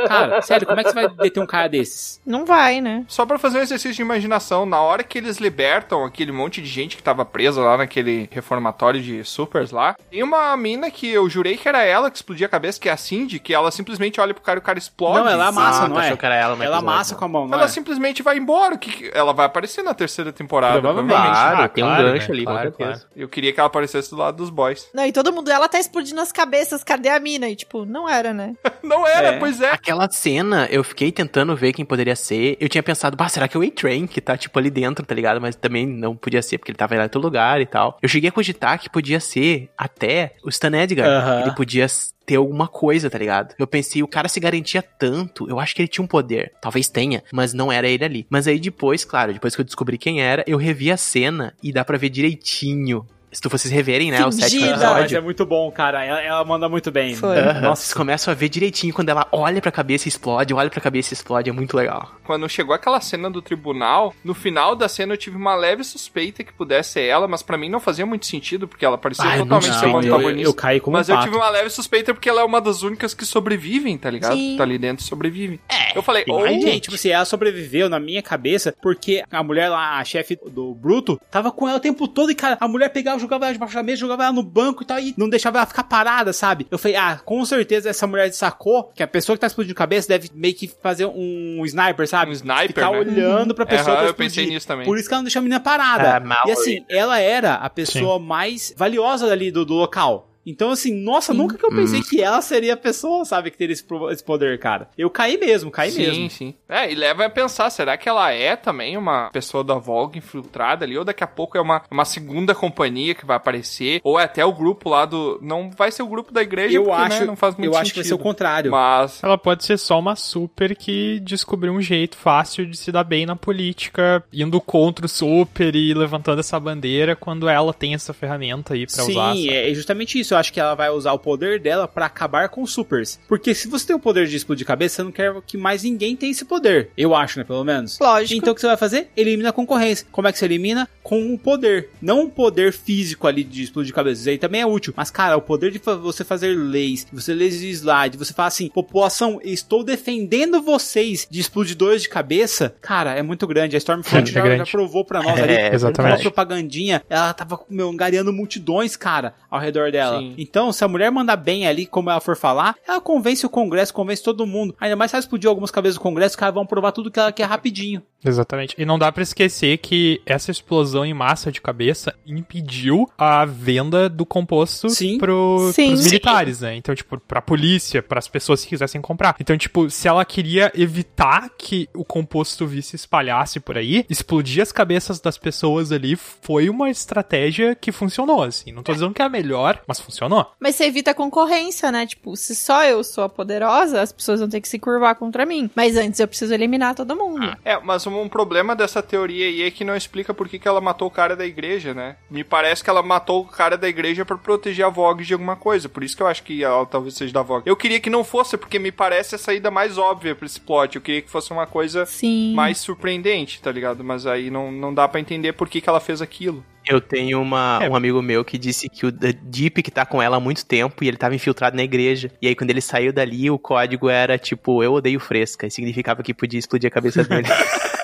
D: Cara, sério, como é que você vai deter um cara desses?
F: Não vai, né?
C: Só pra fazer um exercício de imaginação, na hora que eles libertam aquele monte de gente que tava presa lá naquele reformatório de supers lá, tem uma mina que eu jurei que era ela que explodia a cabeça, que é a Cindy, que ela simplesmente olha pro cara e o cara explode.
D: Não, ela amassa,
B: Ah,
D: não é?
B: achou que era ela
D: Ela amassa com a mão, não
C: Ela
D: é?
C: simplesmente vai embora. Que Ela vai aparecer na terceira temporada,
D: Provavelmente.
C: provavelmente.
B: Claro,
E: Ah,
B: tem um
E: claro,
B: gancho
E: né?
B: ali,
E: Claro,
B: com certeza.
C: Eu queria que ela aparecesse do lado dos boys.
F: Não, e todo mundo, ela tá explodindo as cabeças, cadê a mina? E tipo, não era, né?
C: Não era,
D: É.
C: pois é.
B: Aquela cena, eu fiquei tentando ver quem poderia ser. Eu tinha pensado, bah, será que é o A-Train que tá, tipo, ali dentro, tá ligado? Mas também não podia ser, porque ele tava em outro lugar e tal. Eu cheguei a cogitar que podia ser até o Stan Edgar.
D: Aham.
B: Ele podia ter alguma coisa, tá ligado? Eu pensei, o cara se garantia tanto, eu acho que ele tinha um poder. Talvez tenha, mas não era ele ali. Mas aí depois, claro, depois que eu descobri quem era, eu revi a cena e dá pra ver direitinho. Se tu vocês reverem, né, o sétimo
F: Fingida.
D: Não, mas
B: episódio.
D: é muito bom, cara. Ela, ela manda muito bem.
F: Foi.
B: Aham,
D: Nossa.
B: Vocês começam a ver direitinho quando ela olha pra cabeça e explode, olha pra cabeça e explode, é muito legal.
C: Quando chegou aquela cena do tribunal, no final da cena eu tive uma leve suspeita que pudesse ser ela, mas pra mim não fazia muito sentido, porque ela parecia
B: Ah, eu não
C: totalmente ser uma
D: eu, eu,
C: antagonista.
D: eu caí como
C: Mas
D: um
C: eu tive uma leve suspeita porque ela é uma das únicas que sobrevivem, tá ligado?
F: Sim.
C: Tá ali dentro e sobrevive. eu falei, ou
B: mais
D: Gente, tipo assim, ela sobreviveu na minha cabeça porque a mulher lá, a chefe do Bruto, tava com ela o tempo todo e, cara, a mulher pegava, jogava ela debaixo da mesa, jogava ela no banco e tal, e não deixava ela ficar parada, sabe? Eu falei, ah, com certeza essa mulher sacou que a pessoa que tá explodindo cabeça deve meio que fazer um sniper, sabe?
C: Um sniper,
D: Ficar
C: né?
D: olhando pra pessoa
C: Aham,
D: pra
C: eu pensei
D: explodir.
C: nisso também.
D: Por isso que ela não deixa a menina parada.
B: Mallory.
D: e assim, ela era a pessoa mais valiosa ali do, do local. Então, assim, nossa, nunca que eu pensei que ela seria a pessoa, sabe, que teria esse, esse poder, cara. Eu caí mesmo, caí
C: sim,
D: mesmo.
C: sim. É, e leva a pensar, será que ela é também uma pessoa da Vogue infiltrada ali? Ou daqui a pouco é uma, uma segunda companhia que vai aparecer? Ou é até o grupo lá do... Não vai ser o grupo da igreja,
D: Eu
C: porque,
D: acho,
C: né, não faz muito
D: eu
C: sentido.
D: acho que vai ser o contrário.
C: Mas...
E: Ela pode ser só uma super que descobriu um jeito fácil de se dar bem na política, indo contra o super e levantando essa bandeira quando ela tem essa ferramenta aí pra
D: Sim,
E: usar. sabe?
D: é justamente isso. Eu acho que ela vai usar o poder dela pra acabar com os supers. Porque se você tem o poder de explodir cabeça, você não quer que mais ninguém tenha esse poder. Eu acho, né? Pelo menos.
F: Lógico.
D: Então o que você vai fazer? Elimina a concorrência. Como é que você elimina? Com o poder. Não o poder físico ali de explodir cabeça. Isso aí também é útil. Mas, cara, o poder de você fazer leis, você legislar, de você falar assim, população, estou defendendo vocês de explodidores de cabeça, cara, é muito grande. A Stormfront
E: É
D: já,
E: grande.
D: já provou pra nós ali.
B: É,
E: exatamente.
D: Aquela propagandinha, ela tava, meu, angariando multidões, cara, ao redor dela.
C: Sim.
D: Então, se a mulher mandar bem ali, como ela for falar, ela convence o Congresso, convence todo mundo. Ainda mais se ela explodir algumas cabeças do Congresso, os caras vão provar tudo que ela quer rapidinho.
E: Exatamente. E não dá pra esquecer que essa explosão em massa de cabeça impediu a venda do composto
D: Sim.
E: pro,
F: Sim.
E: pros
F: Sim.
E: militares, né? Então, tipo, pra polícia, pras pessoas que quisessem comprar. Então, tipo, se ela queria evitar que o composto V se espalhasse por aí, explodir as cabeças das pessoas ali foi uma estratégia que funcionou, assim. Não tô dizendo que é a melhor, mas funcionou.
F: Mas você evita a concorrência, né? Tipo, se só eu sou a poderosa, as pessoas vão ter que se curvar contra mim. Mas antes eu preciso eliminar todo mundo.
C: É, mas um problema dessa teoria aí é que não explica por que, que ela matou o cara da igreja, né? Me parece que ela matou o cara da igreja pra proteger a Vogue de alguma coisa. Por isso que eu acho que ela talvez seja da Vogue. Eu queria que não fosse, porque me parece a saída mais óbvia pra esse plot. Eu queria que fosse uma coisa
F: Sim.
C: mais surpreendente, tá ligado? Mas aí não, não dá pra entender por que, que ela fez aquilo.
B: Eu tenho uma,
E: É.
B: um amigo meu que disse que o Deep que tá com ela há muito tempo e ele tava infiltrado na igreja. E aí, quando ele saiu dali, o código era tipo, eu odeio fresca. E significava que podia explodir a cabeça dele.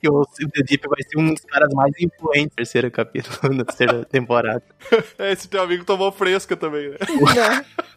B: que o The Deep vai ser um dos caras mais influentes no terceiro capítulo, na terceira temporada.
C: É, esse teu amigo tomou fresca também, né?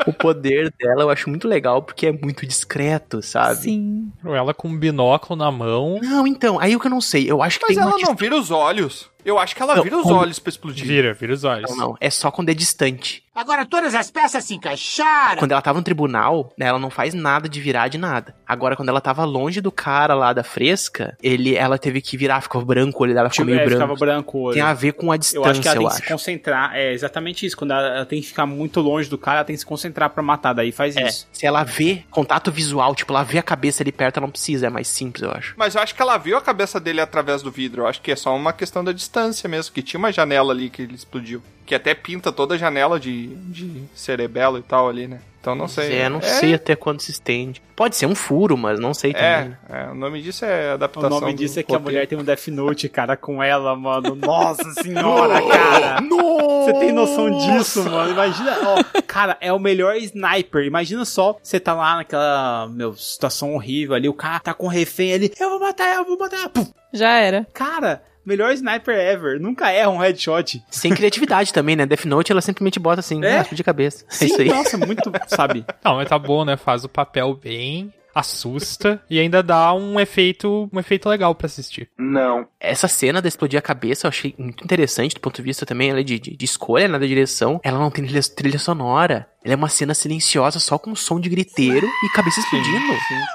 B: O poder dela eu acho muito legal porque é muito discreto, sabe?
F: Sim.
E: Ela com um binóculo na mão.
B: Não, então, aí o que eu não sei, eu acho que
C: Mas
B: tem
C: ela
B: uma
C: não vira os olhos. Eu acho que ela
B: Não,
C: vira os
B: como-
C: olhos pra explodir.
E: Vira, vira os olhos.
B: Não, não, é só quando é distante.
I: Agora todas as peças se encaixaram.
B: Quando ela tava no tribunal, né, ela não faz nada de virar de nada. Agora, quando ela tava longe do cara lá da fresca, ele, ela teve que virar, ficou branco, o olho dela ficou
D: Tipo,
B: meio
D: é, ficava
B: branco.
D: branco o olho.
B: Tem a ver com a
D: Eu
B: distância,
D: acho que ela tem
B: eu
D: que se concentrar. É exatamente isso. Quando ela, ela tem que ficar muito longe do cara, ela tem que se concentrar pra matar. Daí faz
B: É,
D: isso.
B: se ela vê contato visual, tipo, ela vê a cabeça ali perto, ela não precisa, é mais simples, eu acho.
C: Mas eu acho que ela viu a cabeça dele através do vidro. Eu acho que é só uma questão da distância mesmo, que tinha uma janela ali que ele explodiu. Que até pinta toda a janela de, de cerebelo e tal ali, né? Então não sei.
B: É, não sei até quando se estende. Pode ser um furo, mas não sei também.
C: É, é, o nome disso é
D: O
C: adaptação.
D: nome
C: do
D: disso é que a
C: roteiro.
D: mulher tem um Death Note, cara, com ela, mano. Nossa senhora, cara. Você tem noção disso, mano? Imagina, ó, cara, é o melhor sniper. Imagina só, você tá lá naquela, meu, situação horrível ali, o cara tá com um refém ali, eu vou matar, eu vou matar. Pum.
F: Já era.
D: Cara, melhor sniper ever. Nunca erra um headshot.
B: Sem criatividade também, né? Death Note, ela simplesmente bota assim,
D: É?
B: é? de cabeça. É
D: Sim,
B: isso aí.
D: nossa, muito, sabe?
E: Não, mas tá bom, né? Faz o papel bem, assusta e ainda dá um efeito, um efeito legal pra assistir.
H: Não.
B: Essa cena de explodir a cabeça eu achei muito interessante do ponto de vista também ela é de, de, de escolha né, da direção. Ela não tem trilha, trilha sonora. Ela é uma cena silenciosa só com som de griteiro e cabeça explodindo.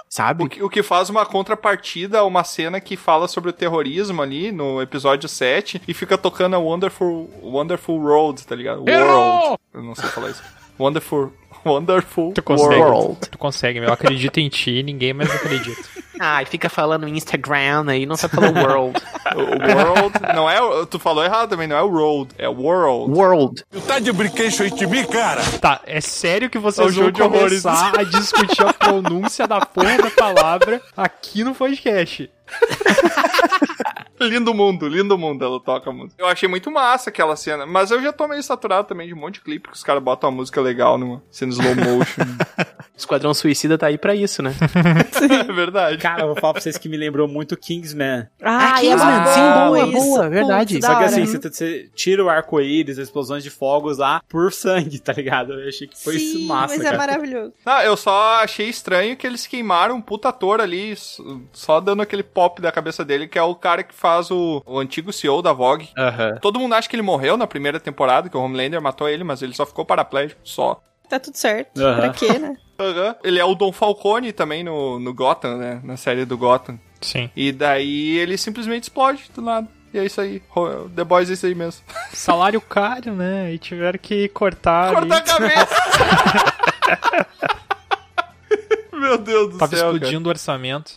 B: Sabe?
C: O que, o que faz uma contrapartida a uma cena que fala sobre o terrorismo ali no episódio 7 e fica tocando a Wonderful, Wonderful Road, tá ligado? World. Eu não sei falar isso. Wonderful, Wonderful
E: Tu consegue,
C: World.
E: tu consegue, meu. Eu acredito em ti, ninguém mais acredita.
B: Ah, e fica falando Instagram aí, não sabe falar world.
C: O World não é. o- Tu falou errado também, não é o Road, é World.
B: World.
G: Tu tá de brinquedo aí de mim, cara?
E: Tá, é sério que
C: É
E: vocês
C: um
E: vão
C: jogo de horrores.
E: começar a discutir a pronúncia da porra da palavra aqui no podcast.
C: Lindo mundo, lindo mundo, ela toca a música. Eu achei muito massa aquela cena, mas eu já tô meio saturado também de um monte de clipe que os caras botam uma música legal numa cena slow motion.
B: Esquadrão Suicida tá aí pra isso, né?
C: é verdade.
D: Cara, eu vou falar pra vocês que me lembrou muito Kingsman.
F: Ah,
B: Kingsman, sim, boa, boa, verdade.
F: Putz,
D: Só que assim, você, você tira o arco-íris, as explosões de fogos lá por sangue, tá ligado? Eu achei que foi
F: Sim,
D: massa,
F: mas
D: cara.
F: é maravilhoso.
C: Não, eu só achei estranho que eles queimaram um puta ator ali, só dando aquele pop da cabeça dele, que é o cara que faz o, o antigo CEO da Vogue. Todo mundo acha que ele morreu na primeira temporada, que o Homelander matou ele, mas ele só ficou paraplégico, só.
F: Tá tudo certo.
D: Aham.
F: Pra quê, né?
C: Ele é o Don Falcone também no, no Gotham, né? Na série do Gotham.
E: Sim.
C: E daí ele simplesmente explode do nada. E é isso aí. The Boys é isso aí mesmo.
E: Salário caro, né? E tiveram que cortar.
C: Cortar a
E: ali.
C: cabeça! Meu Deus do
E: Tava
C: céu. cara.
E: explodindo o orçamento.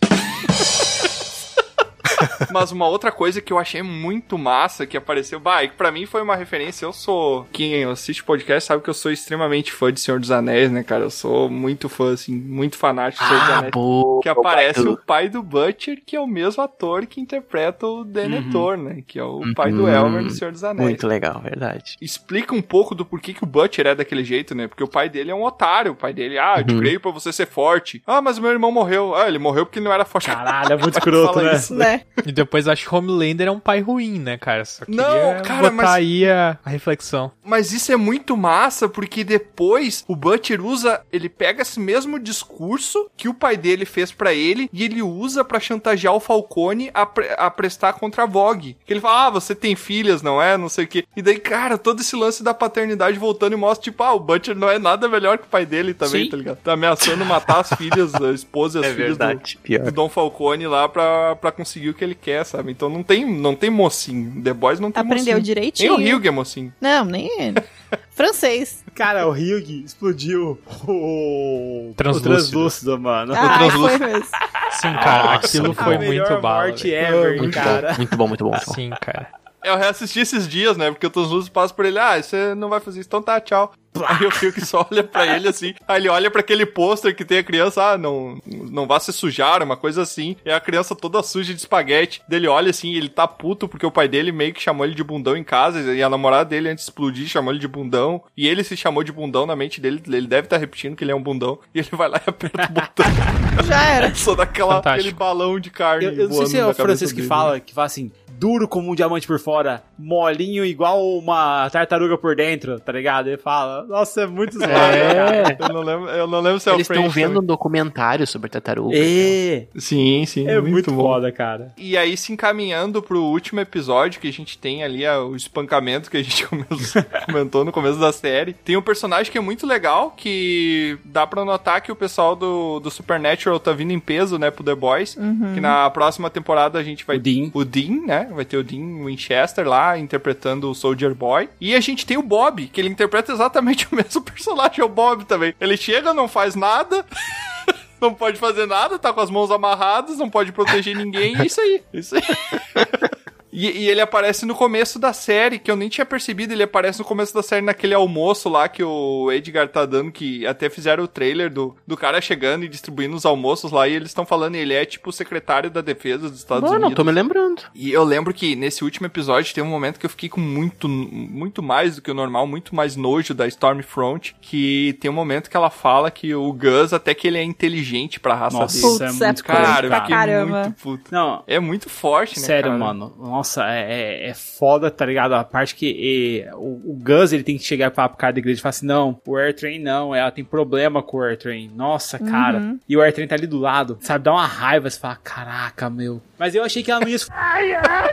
C: Mas uma outra coisa que eu achei muito massa que apareceu, bah, e que pra mim foi uma referência. Eu sou. Quem assiste podcast sabe que eu sou extremamente fã de Senhor dos Anéis, né, cara? Eu sou muito fã, assim, muito fanático de Senhor dos
B: Ah,
C: Anéis.
B: boa.
C: Que aparece o pai do Butcher, que é o mesmo ator que interpreta o Denethor, né? Que é o pai do
B: Uhum.
C: Elmer do Senhor dos Anéis.
B: Muito legal, verdade.
C: Explica um pouco do porquê que o Butcher é daquele jeito, né? Porque o pai dele é um otário. O pai dele, ah, eu te
B: Uhum.
C: criei pra você ser forte. Ah, mas o meu irmão morreu. Ah, ele morreu porque ele não era forte.
D: Caralho, é muito escroto, né?
C: isso.
F: né?
E: E depois acho que Homelander é um pai ruim, né, cara? Só queria
C: Não, cara,
E: botar
C: mas-
E: aí a, a reflexão.
C: Mas isso é muito massa, porque depois o Butcher usa, ele pega esse mesmo discurso que o pai dele fez pra ele e ele usa pra chantagear o Falcone a, pre- a prestar contra a Vogue. Que ele fala, ah, você tem filhas, não é? Não sei o quê. E daí, cara, todo esse lance da paternidade voltando e mostra, tipo, ah, o Butcher não é nada melhor que o pai dele também,
B: Sim.
C: tá ligado? Tá ameaçando matar as filhas, a esposa e as
B: É
C: filhas do,
B: verdade. Pior.
C: do Dom Falcone lá pra, pra conseguir o que ele quer, sabe? Então não tem, não tem mocinho. The Boys não tem
F: Aprendeu
C: mocinho.
F: direitinho.
C: Nem o Hugh é mocinho.
F: Não, nem ele. Francês.
D: Cara, o Hyug explodiu o...
E: Translúcido.
D: o translúcido, mano.
F: Ah, foi mesmo.
E: Sim, cara,
B: Nossa,
E: aquilo foi muito bala.
D: morte ever,
B: Muito
D: cara.
B: bom, muito bom, muito bom. muito bom.
E: Sim, cara.
C: Eu reassisti esses dias, né? Porque o Translúcido passa por ele, ah, você não vai fazer isso, então tá, tchau. Aí eu fico que só olha pra ele assim, aí ele olha pra aquele pôster que tem a criança, ah, não, não vá se sujar, uma coisa assim. E a criança toda suja de espaguete. Dele olha assim, ele tá puto porque o pai dele meio que chamou ele de bundão em casa, e a namorada dele antes de explodir chamou ele de bundão. E ele se chamou de bundão na mente dele, ele deve estar repetindo que ele é um bundão. E ele vai lá e aperta o botão.
F: Já era.
C: Só daquela,
E: Fantástico.
C: aquele balão de carne.
D: Eu, eu não sei se é o francês
C: cabeça
D: que
C: dele.
D: fala, que fala assim, duro como um diamante por fora, molinho igual uma tartaruga por dentro, tá ligado? Ele fala, nossa, é muito zoado, cara.
C: Eu não lembro, eu não lembro se é
B: Eles
C: o French
B: estão vendo
C: também.
B: um documentário sobre tartaruga.
D: É,
C: Sim, sim.
D: é muito, foda, cara.
C: E aí, se encaminhando pro último episódio, que a gente tem ali ah, o espancamento que a gente comentou no começo da série, tem um personagem que é muito legal, que dá pra notar que o pessoal do, do Supernatural tá vindo em peso, né, pro The Boys, que na próxima temporada a gente vai...
D: O Dean.
C: O Dean, né, vai ter o Dean Winchester lá, interpretando o Soldier Boy. E a gente tem o Bob, que ele interpreta exatamente o mesmo personagem, é o Bob também. Ele chega, não faz nada... Não pode fazer nada, tá com as mãos amarradas, não pode proteger ninguém, é isso aí. é Isso aí. E, e ele aparece no começo da série, que eu nem tinha percebido, ele aparece no começo da série naquele almoço lá que o Edgar tá dando, que até fizeram o trailer do, do cara chegando e distribuindo os almoços lá, e eles estão falando, ele é tipo o secretário da defesa dos Estados
B: Mano,
C: Unidos.
B: não tô me lembrando.
C: E eu lembro que nesse último episódio tem um momento que eu fiquei com muito, muito mais do que o normal, muito mais nojo da Stormfront, que tem um momento que ela fala que o Gus, até que ele é inteligente pra raça
D: Nossa,
C: dele.
D: é
F: Putz,
D: muito
F: é
C: Cara, eu fiquei
F: caramba.
C: muito puto.
D: Não,
C: É muito forte, né,
D: Sério,
C: cara?
D: mano. Nossa, é, é, é foda, tá ligado? A parte que e, o, o Gus, ele tem que chegar e falar pro cara da igreja e falar assim, não, o Airtrain não, ela tem problema com o Airtrain. Nossa, cara.
F: Uhum.
D: E o Airtrain tá ali do lado, sabe? Dá uma raiva, você fala, caraca, meu. Mas eu achei que ela não ia...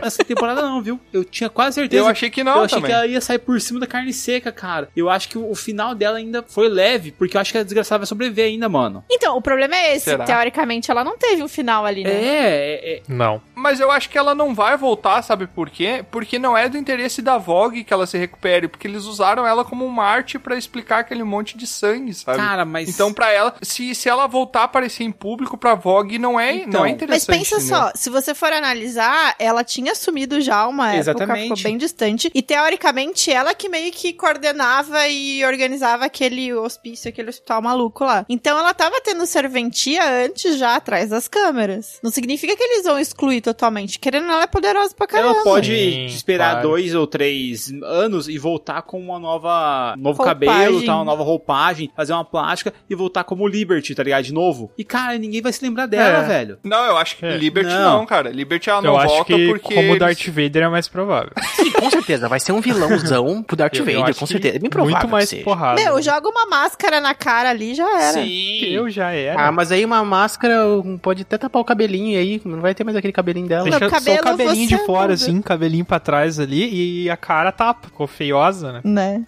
D: Essa temporada não, viu? Eu tinha quase certeza.
C: Eu achei que não
D: Eu achei
C: também.
D: que ela ia sair por cima da carne seca, cara. Eu acho que o, o final dela ainda foi leve, porque eu acho que a desgraçada vai sobreviver ainda, mano.
F: Então, o problema é esse.
C: Será?
F: Teoricamente, ela não teve um final ali, né?
D: É, é, é,
E: Não.
C: Mas eu acho que ela não vai voltar, sabe por quê? Porque não é do interesse da Vogue que ela se recupere, porque eles usaram ela como uma arte pra explicar aquele monte de sangue, sabe?
D: Cara, mas-
C: Então pra ela, se, se ela voltar a aparecer em público pra Vogue, não é,
D: Então.
C: não é
F: Mas
C: interessante.
F: pensa
C: entendeu?
F: só, se você for analisar, ela tinha sumido já uma época,
D: Exatamente.
F: ficou bem distante. E teoricamente, ela que meio que coordenava e organizava aquele hospício, aquele hospital maluco lá. Então ela tava tendo serventia antes já atrás das câmeras. Não significa que eles vão excluir totalmente. Querendo ela é poderosa pra caramba.
D: Ela pode
E: Sim,
D: esperar
E: claro.
D: dois ou três anos e voltar com uma nova. um novo
F: Roupagem.
D: cabelo, tá? Uma nova roupagem, fazer uma plástica e voltar como Liberty, tá ligado? De novo. E, cara, ninguém vai se lembrar dela,
E: É.
D: velho.
C: Não, eu acho que
E: É.
C: Liberty
D: Não.
C: não. cara. Liberty ela não
E: eu acho
C: volta
E: que
C: porque.
E: como
C: eles-
E: Darth Vader é mais provável.
B: Sim, com certeza. Vai ser um vilãozão pro Darth
E: Eu- eu
B: Vader,
E: acho
B: com certeza. É bem provável
E: Muito mais
B: que seja.
E: porrada.
F: Meu, joga uma máscara na cara ali já era.
D: Sim.
E: Eu já era.
B: Ah, mas aí uma máscara pode até tapar o cabelinho aí, não vai ter mais aquele cabelinho dela.
E: Deixa só
F: cabelo,
E: o cabelinho de
F: você
E: fora, assim, cabelinho pra trás ali, e a cara. Ficou feiosa, né?
F: Né?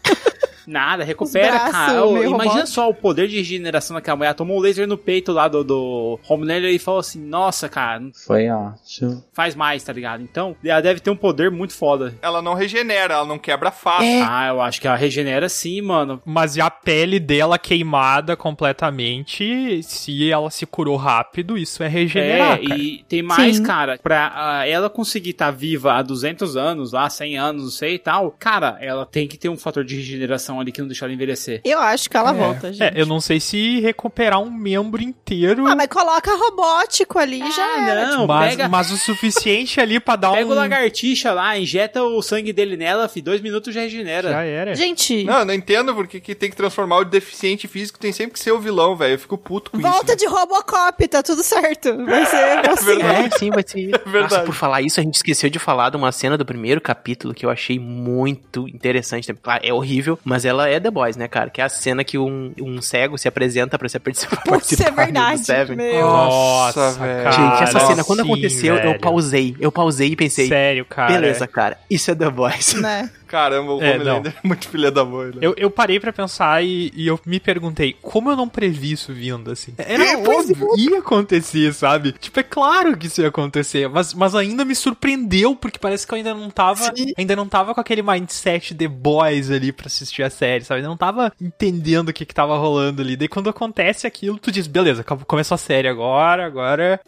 D: Nada, recupera,
F: braços
D: cara. Imagina só o poder de regeneração daquela mulher. Tomou um laser no peito lá do, do Homelander e falou assim: Nossa, cara,
H: Foi ótimo.
D: faz mais, tá ligado? Então, ela deve ter um poder muito foda.
C: Ela não regenera, ela não quebra face.
F: É.
D: Ah, eu acho que ela regenera sim, mano.
E: Mas e a pele dela queimada completamente, se ela se curou rápido, isso é regenerar,
D: É,
E: cara.
D: e tem mais,
F: Sim.
D: cara, pra ah, ela conseguir estar viva há 200 anos, lá 100 anos, não sei e tal, cara, ela tem que ter um fator de regeneração ali que não deixa ela envelhecer.
F: Eu acho que ela volta, gente.
E: É, eu não sei se recuperar um membro inteiro,
F: Ah, mas coloca robótico ali e já era.
D: não,
E: mas,
D: pega,
E: mas o suficiente ali pra dar
D: pega
E: um...
D: o lagartixa lá, injeta o sangue dele nela, fi, dois minutos já regenera.
E: Já era.
F: Gente,
C: Não, eu não entendo porque que tem que transformar o deficiente físico, tem sempre que ser o vilão, velho. Eu fico puto com
F: volta
C: isso.
F: de Robocop, tá tudo certo. Vai ser assim.
B: É, sim, vai ser.
C: verdade.
B: Nossa, por falar isso, a gente esqueceu de falar de uma cena do primeiro capítulo que eu achei muito interessante. Claro, é horrível, mas ela é The Boys, né, cara? Que é a cena que um, um cego se apresenta pra se participar,
F: Putz, é verdade.
B: Seven.
F: Meu.
E: Nossa,
C: velho.
E: cara.
B: Gente, essa cena, quando
E: sim,
B: aconteceu, eu
E: velho.
B: pausei. Eu pausei e pensei,
E: Sério, cara.
B: beleza, cara, isso é The Boys.
F: Né?
C: Caramba, o
E: É,
C: Homelander é muito filha da mãe, né?
E: Eu, eu parei pra pensar e, e eu me perguntei, como eu não previ isso vindo, assim? Era
B: É,
E: óbvio, ia acontecer, sabe? Tipo, é claro que isso ia acontecer, mas, mas ainda me surpreendeu, porque parece que eu ainda não tava,
B: Sim.
E: ainda não tava com aquele mindset The Boys ali pra assistir a série, sabe? Ainda não tava entendendo o que que tava rolando ali. Daí quando acontece aquilo, tu diz, beleza, começou a série agora, agora,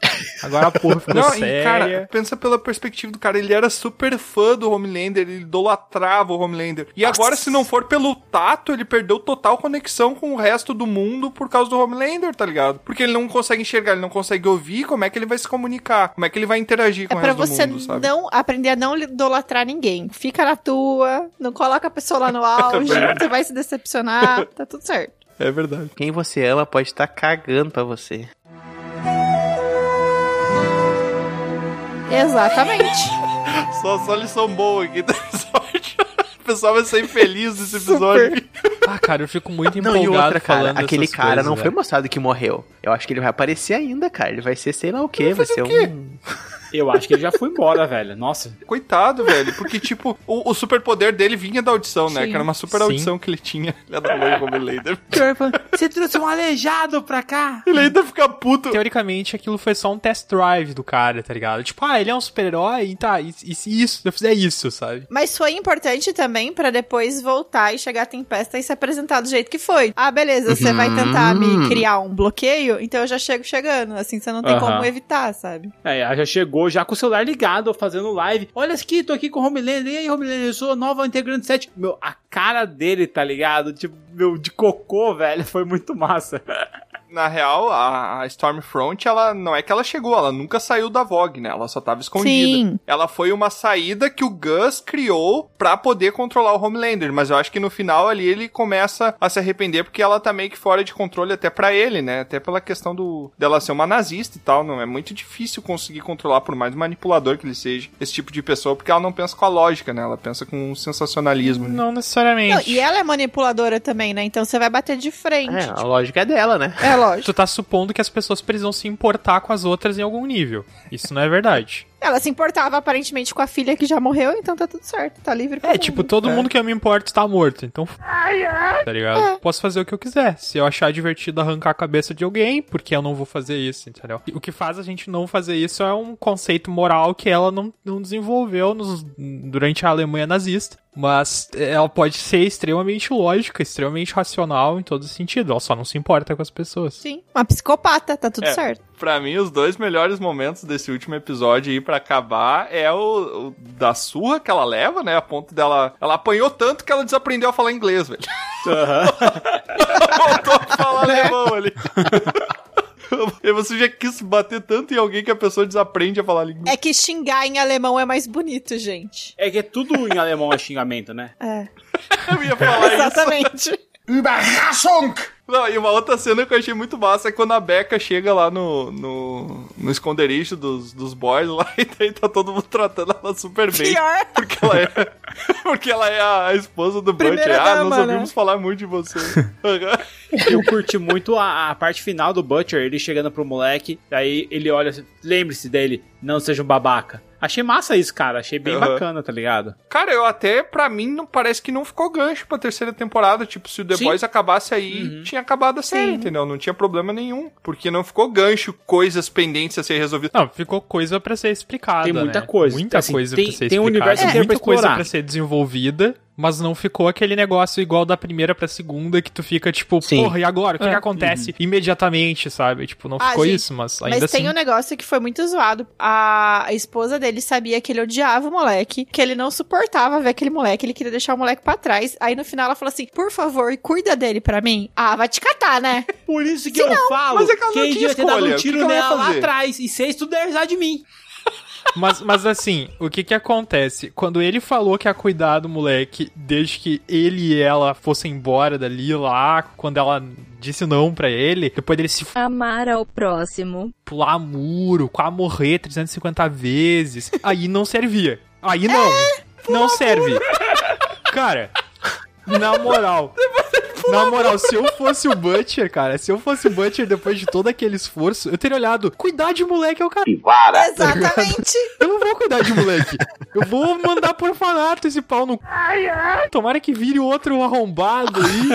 E: agora a porra ficou
C: Não,
E: séria.
C: e cara, pensa pela perspectiva do cara, ele era super fã do Homelander, ele idolatrava o Homelander. E agora, se não for pelo tato, ele perdeu total conexão com o resto do mundo por causa do Homelander, tá ligado? Porque ele não consegue enxergar, ele não consegue ouvir, como é que ele vai se comunicar? Como é que ele vai interagir com
F: É
C: o
F: pra
C: resto
F: você
C: do mundo, sabe?
F: não aprender a não idolatrar ninguém. Fica na tua, não coloca a pessoa lá no auge, você vai se decepcionar, tá tudo certo.
C: É verdade.
B: Quem você ama pode estar cagando pra você.
F: Exatamente.
C: Só, só lição boa aqui. O pessoal vai sair feliz nesse episódio.
E: Ah, cara, eu fico muito
B: Não,
E: empolgado
B: e outra, cara,
E: falando
B: aquele cara
E: coisas,
B: não foi
E: velho.
B: mostrado que morreu. Eu acho que ele vai aparecer ainda, cara. Ele vai ser sei lá o quê, vai ser um...
D: Eu acho que ele já foi embora, velho. Nossa.
C: Coitado, velho. Porque, tipo, o, o superpoder dele vinha da audição, né?
D: Sim.
C: Que era uma super
E: Sim.
C: audição que ele tinha. Ele da mãe Homelander.
D: Você trouxe um aleijado pra cá?
C: Ele ainda fica puto.
E: Teoricamente, aquilo foi só um test drive do cara, tá ligado? Tipo, ah, ele é um super-herói, e tá, e, e se isso, eu fizer isso, sabe?
F: Mas foi importante também pra depois voltar e chegar a Tempesta e se apresentar do jeito que foi. Ah, beleza, você vai tentar me criar um bloqueio, então eu já chego chegando. Assim você não tem
D: Aham.
F: como evitar, sabe?
D: É, já chegou chegou já com o celular ligado, fazendo live. Olha aqui, tô aqui com o Homelander. E aí, Homelander, eu sou nova integrante 7. Meu, a cara dele, tá ligado? Tipo, meu, de cocô, velho, foi muito massa.
C: Na real, a, a Stormfront, ela não é que ela chegou, ela nunca saiu da Vogue, né? Ela só tava escondida.
F: Sim.
C: Ela foi uma saída que o Gus criou pra poder controlar o Homelander, mas eu acho que no final ali ele começa a se arrepender porque ela tá meio que fora de controle até pra ele, né? Até pela questão do dela ser uma nazista e tal, não é muito difícil conseguir controlar por mais manipulador que ele seja esse tipo de pessoa, porque ela não pensa com a lógica, né? Ela pensa com o sensacionalismo. né?
E: Não necessariamente.
F: Não, e ela é manipuladora também, né? Então você vai bater de frente.
B: É, a lógica é dela, né?
F: É lógico.
E: Tu tá supondo que as pessoas precisam se importar com as outras em algum nível. Isso não é verdade.
F: Ela se importava aparentemente com a filha que já morreu, então tá tudo certo, tá livre
E: É,
F: mundo.
E: tipo, todo mundo que eu me importo está morto. Então. Tá ligado?
F: É.
E: Posso fazer o que eu quiser. Se eu achar divertido arrancar a cabeça de alguém, porque eu não vou fazer isso, entendeu? O que faz a gente não fazer isso é um conceito moral que ela não, não desenvolveu nos- durante a Alemanha nazista. Mas ela pode ser extremamente lógica, extremamente racional em todo sentido. Ela só não se importa com as pessoas.
F: Sim, uma psicopata, tá tudo
C: É.
F: certo.
C: Pra mim, os dois melhores momentos desse último episódio aí pra acabar é o, o da surra que ela leva, né? A ponto dela. Ela apanhou tanto que ela desaprendeu a falar inglês, velho. Voltou a falar alemão ali. E você já quis bater tanto em alguém que a pessoa desaprende a falar língua.
F: É que xingar em alemão é mais bonito, gente.
D: É que é tudo em alemão é xingamento, né?
F: É.
C: Eu ia falar isso.
F: Exatamente.
I: Überraschung!
C: Não, e uma outra cena que eu achei muito massa é quando a Becca chega lá no, no, no esconderijo dos, dos boys lá e daí tá todo mundo tratando ela super bem.
F: Pior.
C: Porque ela é, porque ela é a, a esposa do Butcher.
F: Primeira
C: Ah,
F: dama,
C: nós ouvimos
F: né?
C: falar muito de você.
D: Eu curti muito a, a parte final do Butcher, ele chegando pro moleque, aí ele olha assim, lembre-se dele, não seja um babaca. Achei massa isso, cara, achei bem
C: Aham.
D: bacana, tá ligado?
C: Cara, eu até, pra mim, não parece que não ficou gancho pra terceira temporada. Tipo, se o The
D: Sim.
C: Boys acabasse aí, tinha acabado a série,
F: Sim.
C: entendeu? Não tinha problema nenhum. Porque não ficou gancho, coisas pendentes a ser resolvidas.
E: Não, ficou coisa pra ser explicada.
D: Tem muita
E: né?
D: coisa.
E: Muita
D: Assim,
E: coisa
D: tem-
E: pra ser
D: tem um
E: explicada.
D: universo
F: inteiro
E: muita
D: pra
E: coisa pra ser desenvolvida, mas não ficou aquele negócio igual da primeira pra segunda que tu fica tipo,
B: Sim.
E: porra, e agora? O que,
D: É.
E: que acontece imediatamente, sabe? Tipo, não
F: Ah,
E: ficou
F: gente,
E: isso, mas ainda
F: Mas
E: assim.
F: tem um negócio que foi muito zoado. A esposa dele sabia que ele odiava o moleque, que ele não suportava ver aquele moleque, ele queria deixar o moleque pra trás. Aí no final ela falou assim: por favor, cuida dele pra mim. Ah, vai te catar, né?
D: Por isso que eu falo
C: mas é que ela
D: que
C: não tinha
D: devia ter dado
C: escolha.
D: um
C: O que
D: tiro
C: que ia
D: nela lá atrás, e tudo herdar de mim.
E: Mas, mas assim, o que que acontece? Quando ele falou que ia cuidar do moleque desde que ele e ela fossem embora dali lá, quando ela disse não pra ele, depois dele se
J: Amar ao próximo.
E: pular muro, quase morrer 350 vezes, aí não servia. Aí não. não serve. Cara, na moral. Na moral, se eu fosse o Butcher, cara, se eu fosse o Butcher depois de todo aquele esforço, eu teria olhado, cuidar de moleque é o cara.
F: Exatamente.
E: Eu não vou cuidar de moleque. Eu vou mandar por orfanato esse pau no. Tomara que vire outro arrombado aí.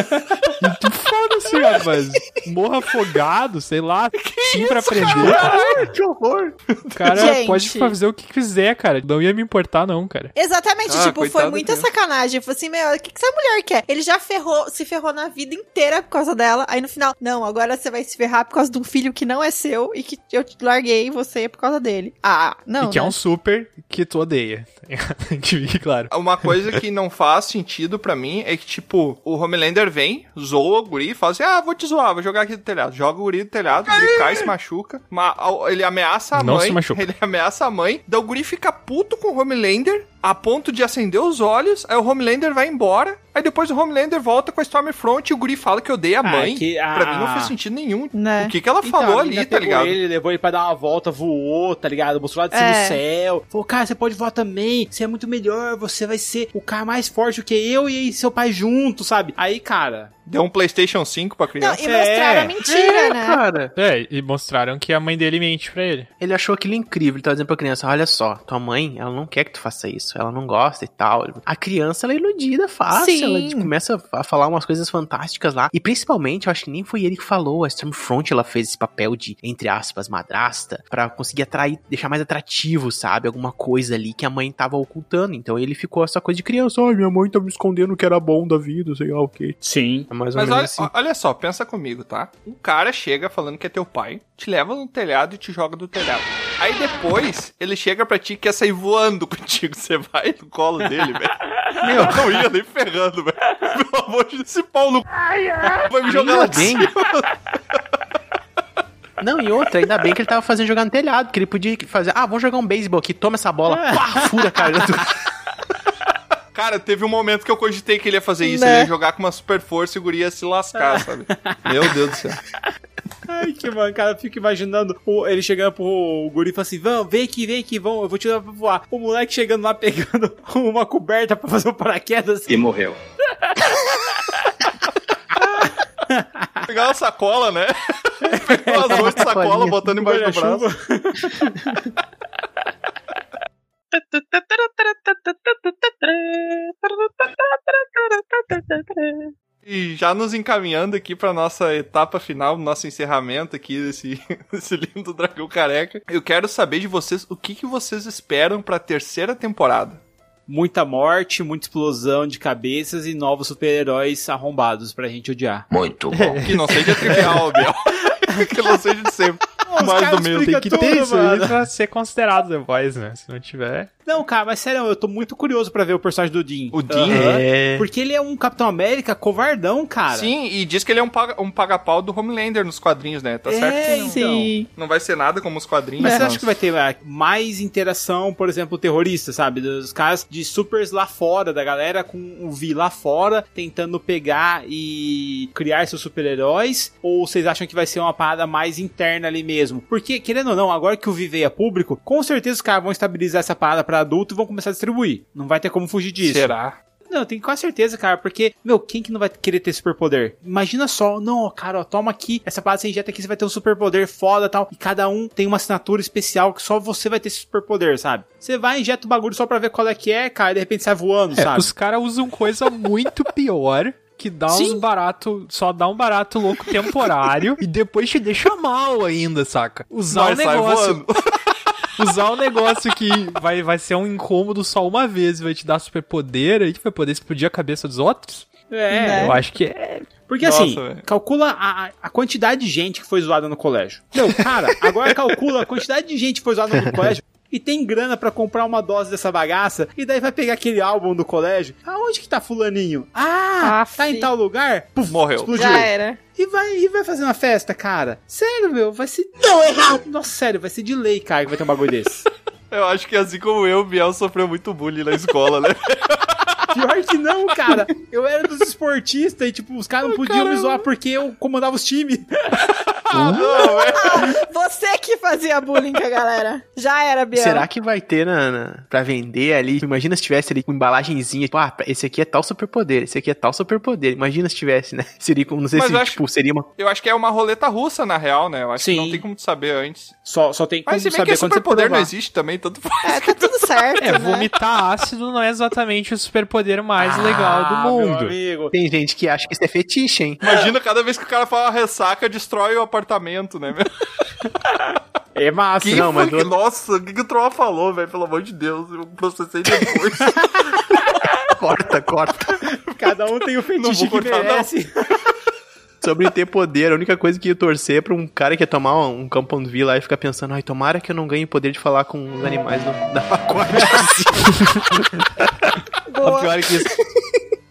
E: E Foda-se, rapaz. Morra afogado, sei lá. Sim pra aprender.
B: que horror.
E: Cara
F: Gente.
E: pode fazer o que quiser, cara. Não ia me importar, não, cara.
F: Exatamente,
C: Ah,
F: tipo, foi muita sacanagem. Foi assim, meu, o que, que essa mulher quer? Ele já ferrou, se ferrou na vida inteira por causa dela. Aí no final, não, agora você vai se ferrar por causa de um filho que não é seu e que eu te larguei você por causa dele. Ah, não.
E: e que é
F: né?
E: um super que tu odeia. que claro.
C: Uma coisa que não faz sentido pra mim é que, tipo, o Homelander vem, zoa o guri, fala assim, ah, vou te zoar, vou jogar aqui do telhado. Joga o guri do telhado, o guri cai, se machuca. ma- ele ameaça a
E: Não
C: mãe.
E: se machuca.
C: Ele ameaça a mãe. Daí o guri fica puto com o Homelander, a ponto de acender os olhos, aí o Homelander vai embora, aí depois o Homelander volta com a Stormfront e o guri fala que odeia a
D: Ah,
C: mãe.
D: que a-
C: Pra mim não fez sentido nenhum.
F: Né?
C: O que que ela
D: Então,
C: falou ali, tá ligado?
D: Ele levou ele pra dar uma volta, voou, tá ligado? Mostrou lá de cima
F: É.
D: do céu. Falou, cara, você pode voar também. Você é muito melhor. Você vai ser o cara mais forte do que eu e seu pai junto, sabe? Aí, cara.
C: Deu um PlayStation 5 pra
F: Não,
C: criança.
F: e mostraram
D: É.
F: a mentira, né?
B: Cara,
E: É, e mostraram que a mãe dele mente pra ele.
B: ele achou aquilo incrível. Ele tava dizendo pra criança: Olha só, tua mãe, ela não quer que tu faça isso. Ela não gosta e tal. A criança, ela é iludida fácil.
F: Sim.
B: Ela tipo, começa a falar umas coisas fantásticas lá. E principalmente, eu acho que nem foi ele que falou. A Stormfront, ela fez esse papel de, entre aspas, madrasta, pra conseguir atrair, deixar mais atrativo, sabe? Alguma coisa ali que a mãe tava ocultando. Então ele ficou essa coisa de criança: Ai, minha mãe tá me escondendo o que era bom da vida, sei lá o quê.
D: Sim.
B: É mais ou
C: Mas
B: menos
C: olha,
B: assim.
C: olha só, pensa comigo, tá? Um cara chega falando que é teu pai, te leva no telhado e te joga do telhado. Aí depois, ele chega pra ti e quer sair voando contigo. Você vai no colo dele, velho. Meu, não ia nem ferrando, velho. Pelo amor de Deus, esse pau no vai me jogar lá de
B: bem.
C: cima.
B: Não, e outra, ainda bem que ele tava fazendo jogar no telhado, que ele podia fazer, ah, vamos jogar um beisebol aqui, toma essa bola, pá, fura, cara.
C: Cara, teve um momento que eu cogitei que ele ia fazer isso.
F: Né?
C: Ele ia jogar com uma super força e o guri ia se lascar, sabe? Meu Deus do céu.
D: Ai, que mancada, fico imaginando o- ele chegando pro guri e falando assim: vem aqui, vem aqui, vamos, eu vou te dar pra voar. O moleque chegando lá pegando uma coberta pra fazer um paraquedas.
K: E morreu.
C: Pegar uma sacola, né? Pegar umas duas de sacola, botando embaixo do braço. E já nos encaminhando aqui pra nossa etapa final, nosso encerramento aqui desse, desse lindo dragão careca. Eu quero saber de vocês o que, que vocês esperam pra terceira temporada.
D: Muita morte, muita explosão de cabeças e novos super-heróis arrombados pra gente odiar.
K: Muito bom.
C: Que não seja trivial, Biel. que não seja de sempre. Mais
D: caras
C: do mesmo.
D: explicam
E: Tem que
D: tudo,
E: ter isso
D: mano.
E: aí pra ser considerado The Voice, né? Se não tiver.
D: Não, cara, mas sério, eu tô muito curioso pra ver o personagem do Dean.
C: O Dean?
D: Aham.
B: É.
D: Porque ele é um Capitão América covardão, cara.
C: Sim, e diz que ele é um paga- um paga-pau do Homelander nos quadrinhos, né? Tá
D: É,
C: certo que não,
F: Sim.
C: não vai ser nada como os quadrinhos.
D: Mas você acha que vai ter ah, mais interação, por exemplo, terrorista, sabe? Dos caras de supers lá fora, da galera com o V lá fora, tentando pegar e criar seus super-heróis? Ou vocês acham que vai ser uma parada mais interna ali mesmo? Porque, querendo ou não, agora que o V veio a público, com certeza os caras vão estabilizar essa parada pra adulto e vão começar a distribuir. Não vai ter como fugir disso.
C: Será?
D: Não, eu tenho quase certeza, cara, porque, meu, quem que não vai querer ter superpoder? Imagina só, não, ó, cara, ó, toma aqui, essa parada você injeta aqui, você vai ter um superpoder foda e tal, e cada um tem uma assinatura especial que só você vai ter esse superpoder, sabe? Você vai, injeta o bagulho só pra ver qual é que é, cara, e de repente sai voando,
E: É,
D: sabe?
E: os caras usam coisa muito pior. Que dá uns
D: Sim.
E: barato, só dá um barato louco temporário e depois te deixa mal ainda, saca? Usar um
C: sai
E: negócio, usar um negócio que vai, vai ser um incômodo só uma vez, vai te dar superpoder, aí tu vai poder explodir a cabeça dos outros.
D: É,
F: Né?
E: Eu acho que é.
D: Porque
C: Nossa,
D: assim,
C: velho.
D: calcula a, a quantidade de gente que foi zoada no colégio. Meu, cara, agora calcula a quantidade de gente que foi zoada no colégio e tem grana pra comprar uma dose dessa bagaça e daí vai pegar aquele álbum do colégio. Aonde que tá fulaninho? Ah,
F: Aff.
D: tá em tal lugar? Puf,
C: Morreu.
D: Explodiu.
F: Já era.
D: E vai, e vai fazer uma festa, cara. Sério, meu, vai ser. Não, errado! Nossa, sério, vai ser de lei, cara, que vai ter um bagulho desse.
C: Eu acho que assim como eu, o Biel sofreu muito bullying na escola, né?
D: Pior que não, cara. Eu era dos esportistas e, tipo, os caras não podiam me zoar porque eu comandava os times.
C: Ah, não, é.
F: Você que fazia bullying com a galera. Já era, Biel.
B: Será que vai ter na, na, pra vender ali? Imagina se tivesse ali com embalagenzinha, tipo, ah, esse aqui é tal superpoder, esse aqui é tal superpoder. Imagina se tivesse, né? Seria como, não sei
C: Mas
B: se,
C: acho-
B: tipo, seria uma...
C: Eu acho que é uma roleta russa, na real, né? Eu acho que
D: Sim.
C: não tem como saber antes.
D: Só, só tem como
C: Mas que
D: saber quando você
C: superpoder não existe também, tanto faz.
F: É, tá tudo certo,
E: É,
F: né?
E: vomitar ácido não é exatamente o superpoder mais
D: Ah,
E: legal do
D: meu
E: mundo.
D: amigo.
B: Tem gente que acha que isso é fetiche, hein?
C: Imagina cada vez que o cara fala ressaca, destrói o apartamento, né?
D: É massa.
C: Que
B: não, mas
C: que-
B: eu-
C: Nossa, o que, que o Troa falou, velho? Pelo amor de Deus, eu processei depois.
B: Corta, corta.
D: Cada um tem o fetiche que
C: cortar, não.
D: merece.
B: Sobre ter poder, a única coisa que ia torcer é pra um cara que ia tomar um, um lá e ficar pensando, ai, tomara que eu não ganhe o poder de falar com os animais na pacote. O pior é que isso.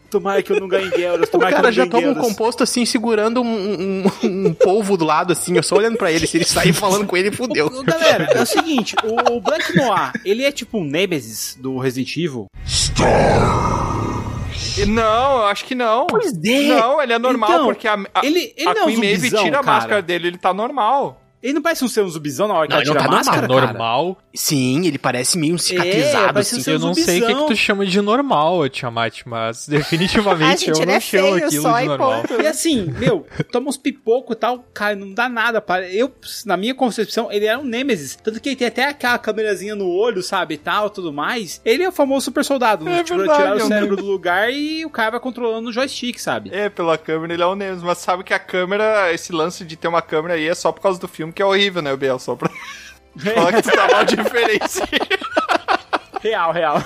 D: Tomara que eu não ganhe euros.
B: O
D: Tomara que eu
B: cara
D: não
B: já toma um composto assim, segurando um, um, um- polvo do lado, assim, eu só olhando pra ele. Se ele sair falando com ele, fudeu.
D: Galera, é o seguinte, o Black Noir, ele é tipo um Nemesis do Resident Evil?
C: E não, eu acho que não.
B: Pois é.
C: Não, ele é normal,
D: Então,
C: porque a, a,
D: ele- ele
C: a
D: não é um
C: Queen Maeve tira a
D: cara.
C: máscara dele, ele tá normal.
D: Ele não parece um ser um zumbizão na hora que
B: Não, ele não
D: tira
B: tá
D: a máscara,
B: normal,
D: cara?
E: Normal.
B: Sim, ele parece meio cicatrizado,
D: parece um
B: assim.
D: ser
E: Eu não sei o que, que tu chama de normal, Tiamat, mas definitivamente
F: gente,
E: eu
F: ele
E: não
F: é
E: chamo
F: feio
E: aquilo
F: só
E: de
F: e
E: normal.
D: E assim, meu, toma uns pipocos e tal, cara, não dá nada. Para... Eu, na minha concepção, ele era um Nemesis. Tanto que ele tem até aquela câmerazinha no olho, sabe, e tal, tudo mais. Ele é o famoso super soldado.
C: É
D: tipo,
C: verdade,
D: tirar
C: é
D: o
C: um
D: cérebro do lugar e o cara vai controlando o joystick, sabe?
C: É, pela câmera ele é o Nemesis, mas sabe que a câmera, esse lance de ter uma câmera aí é só por causa do filme, que é horrível, né, Biel? Só pra falar que tu tá mal de referência.
D: Real, real.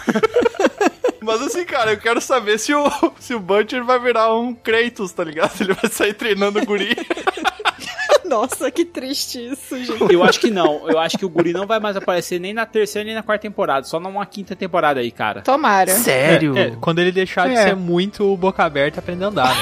C: Mas assim, cara, eu quero saber se o, se o Butcher vai virar um Kratos, tá ligado? Ele vai sair treinando o guri.
F: Nossa, que triste isso, gente.
D: Eu acho que não. Eu acho que o guri não vai mais aparecer nem na terceira nem na quarta temporada. Só numa quinta temporada aí, cara.
F: Tomara.
B: Sério?
E: É, é, quando ele deixar de
A: É.
E: ser muito boca aberta aprender a andar, né?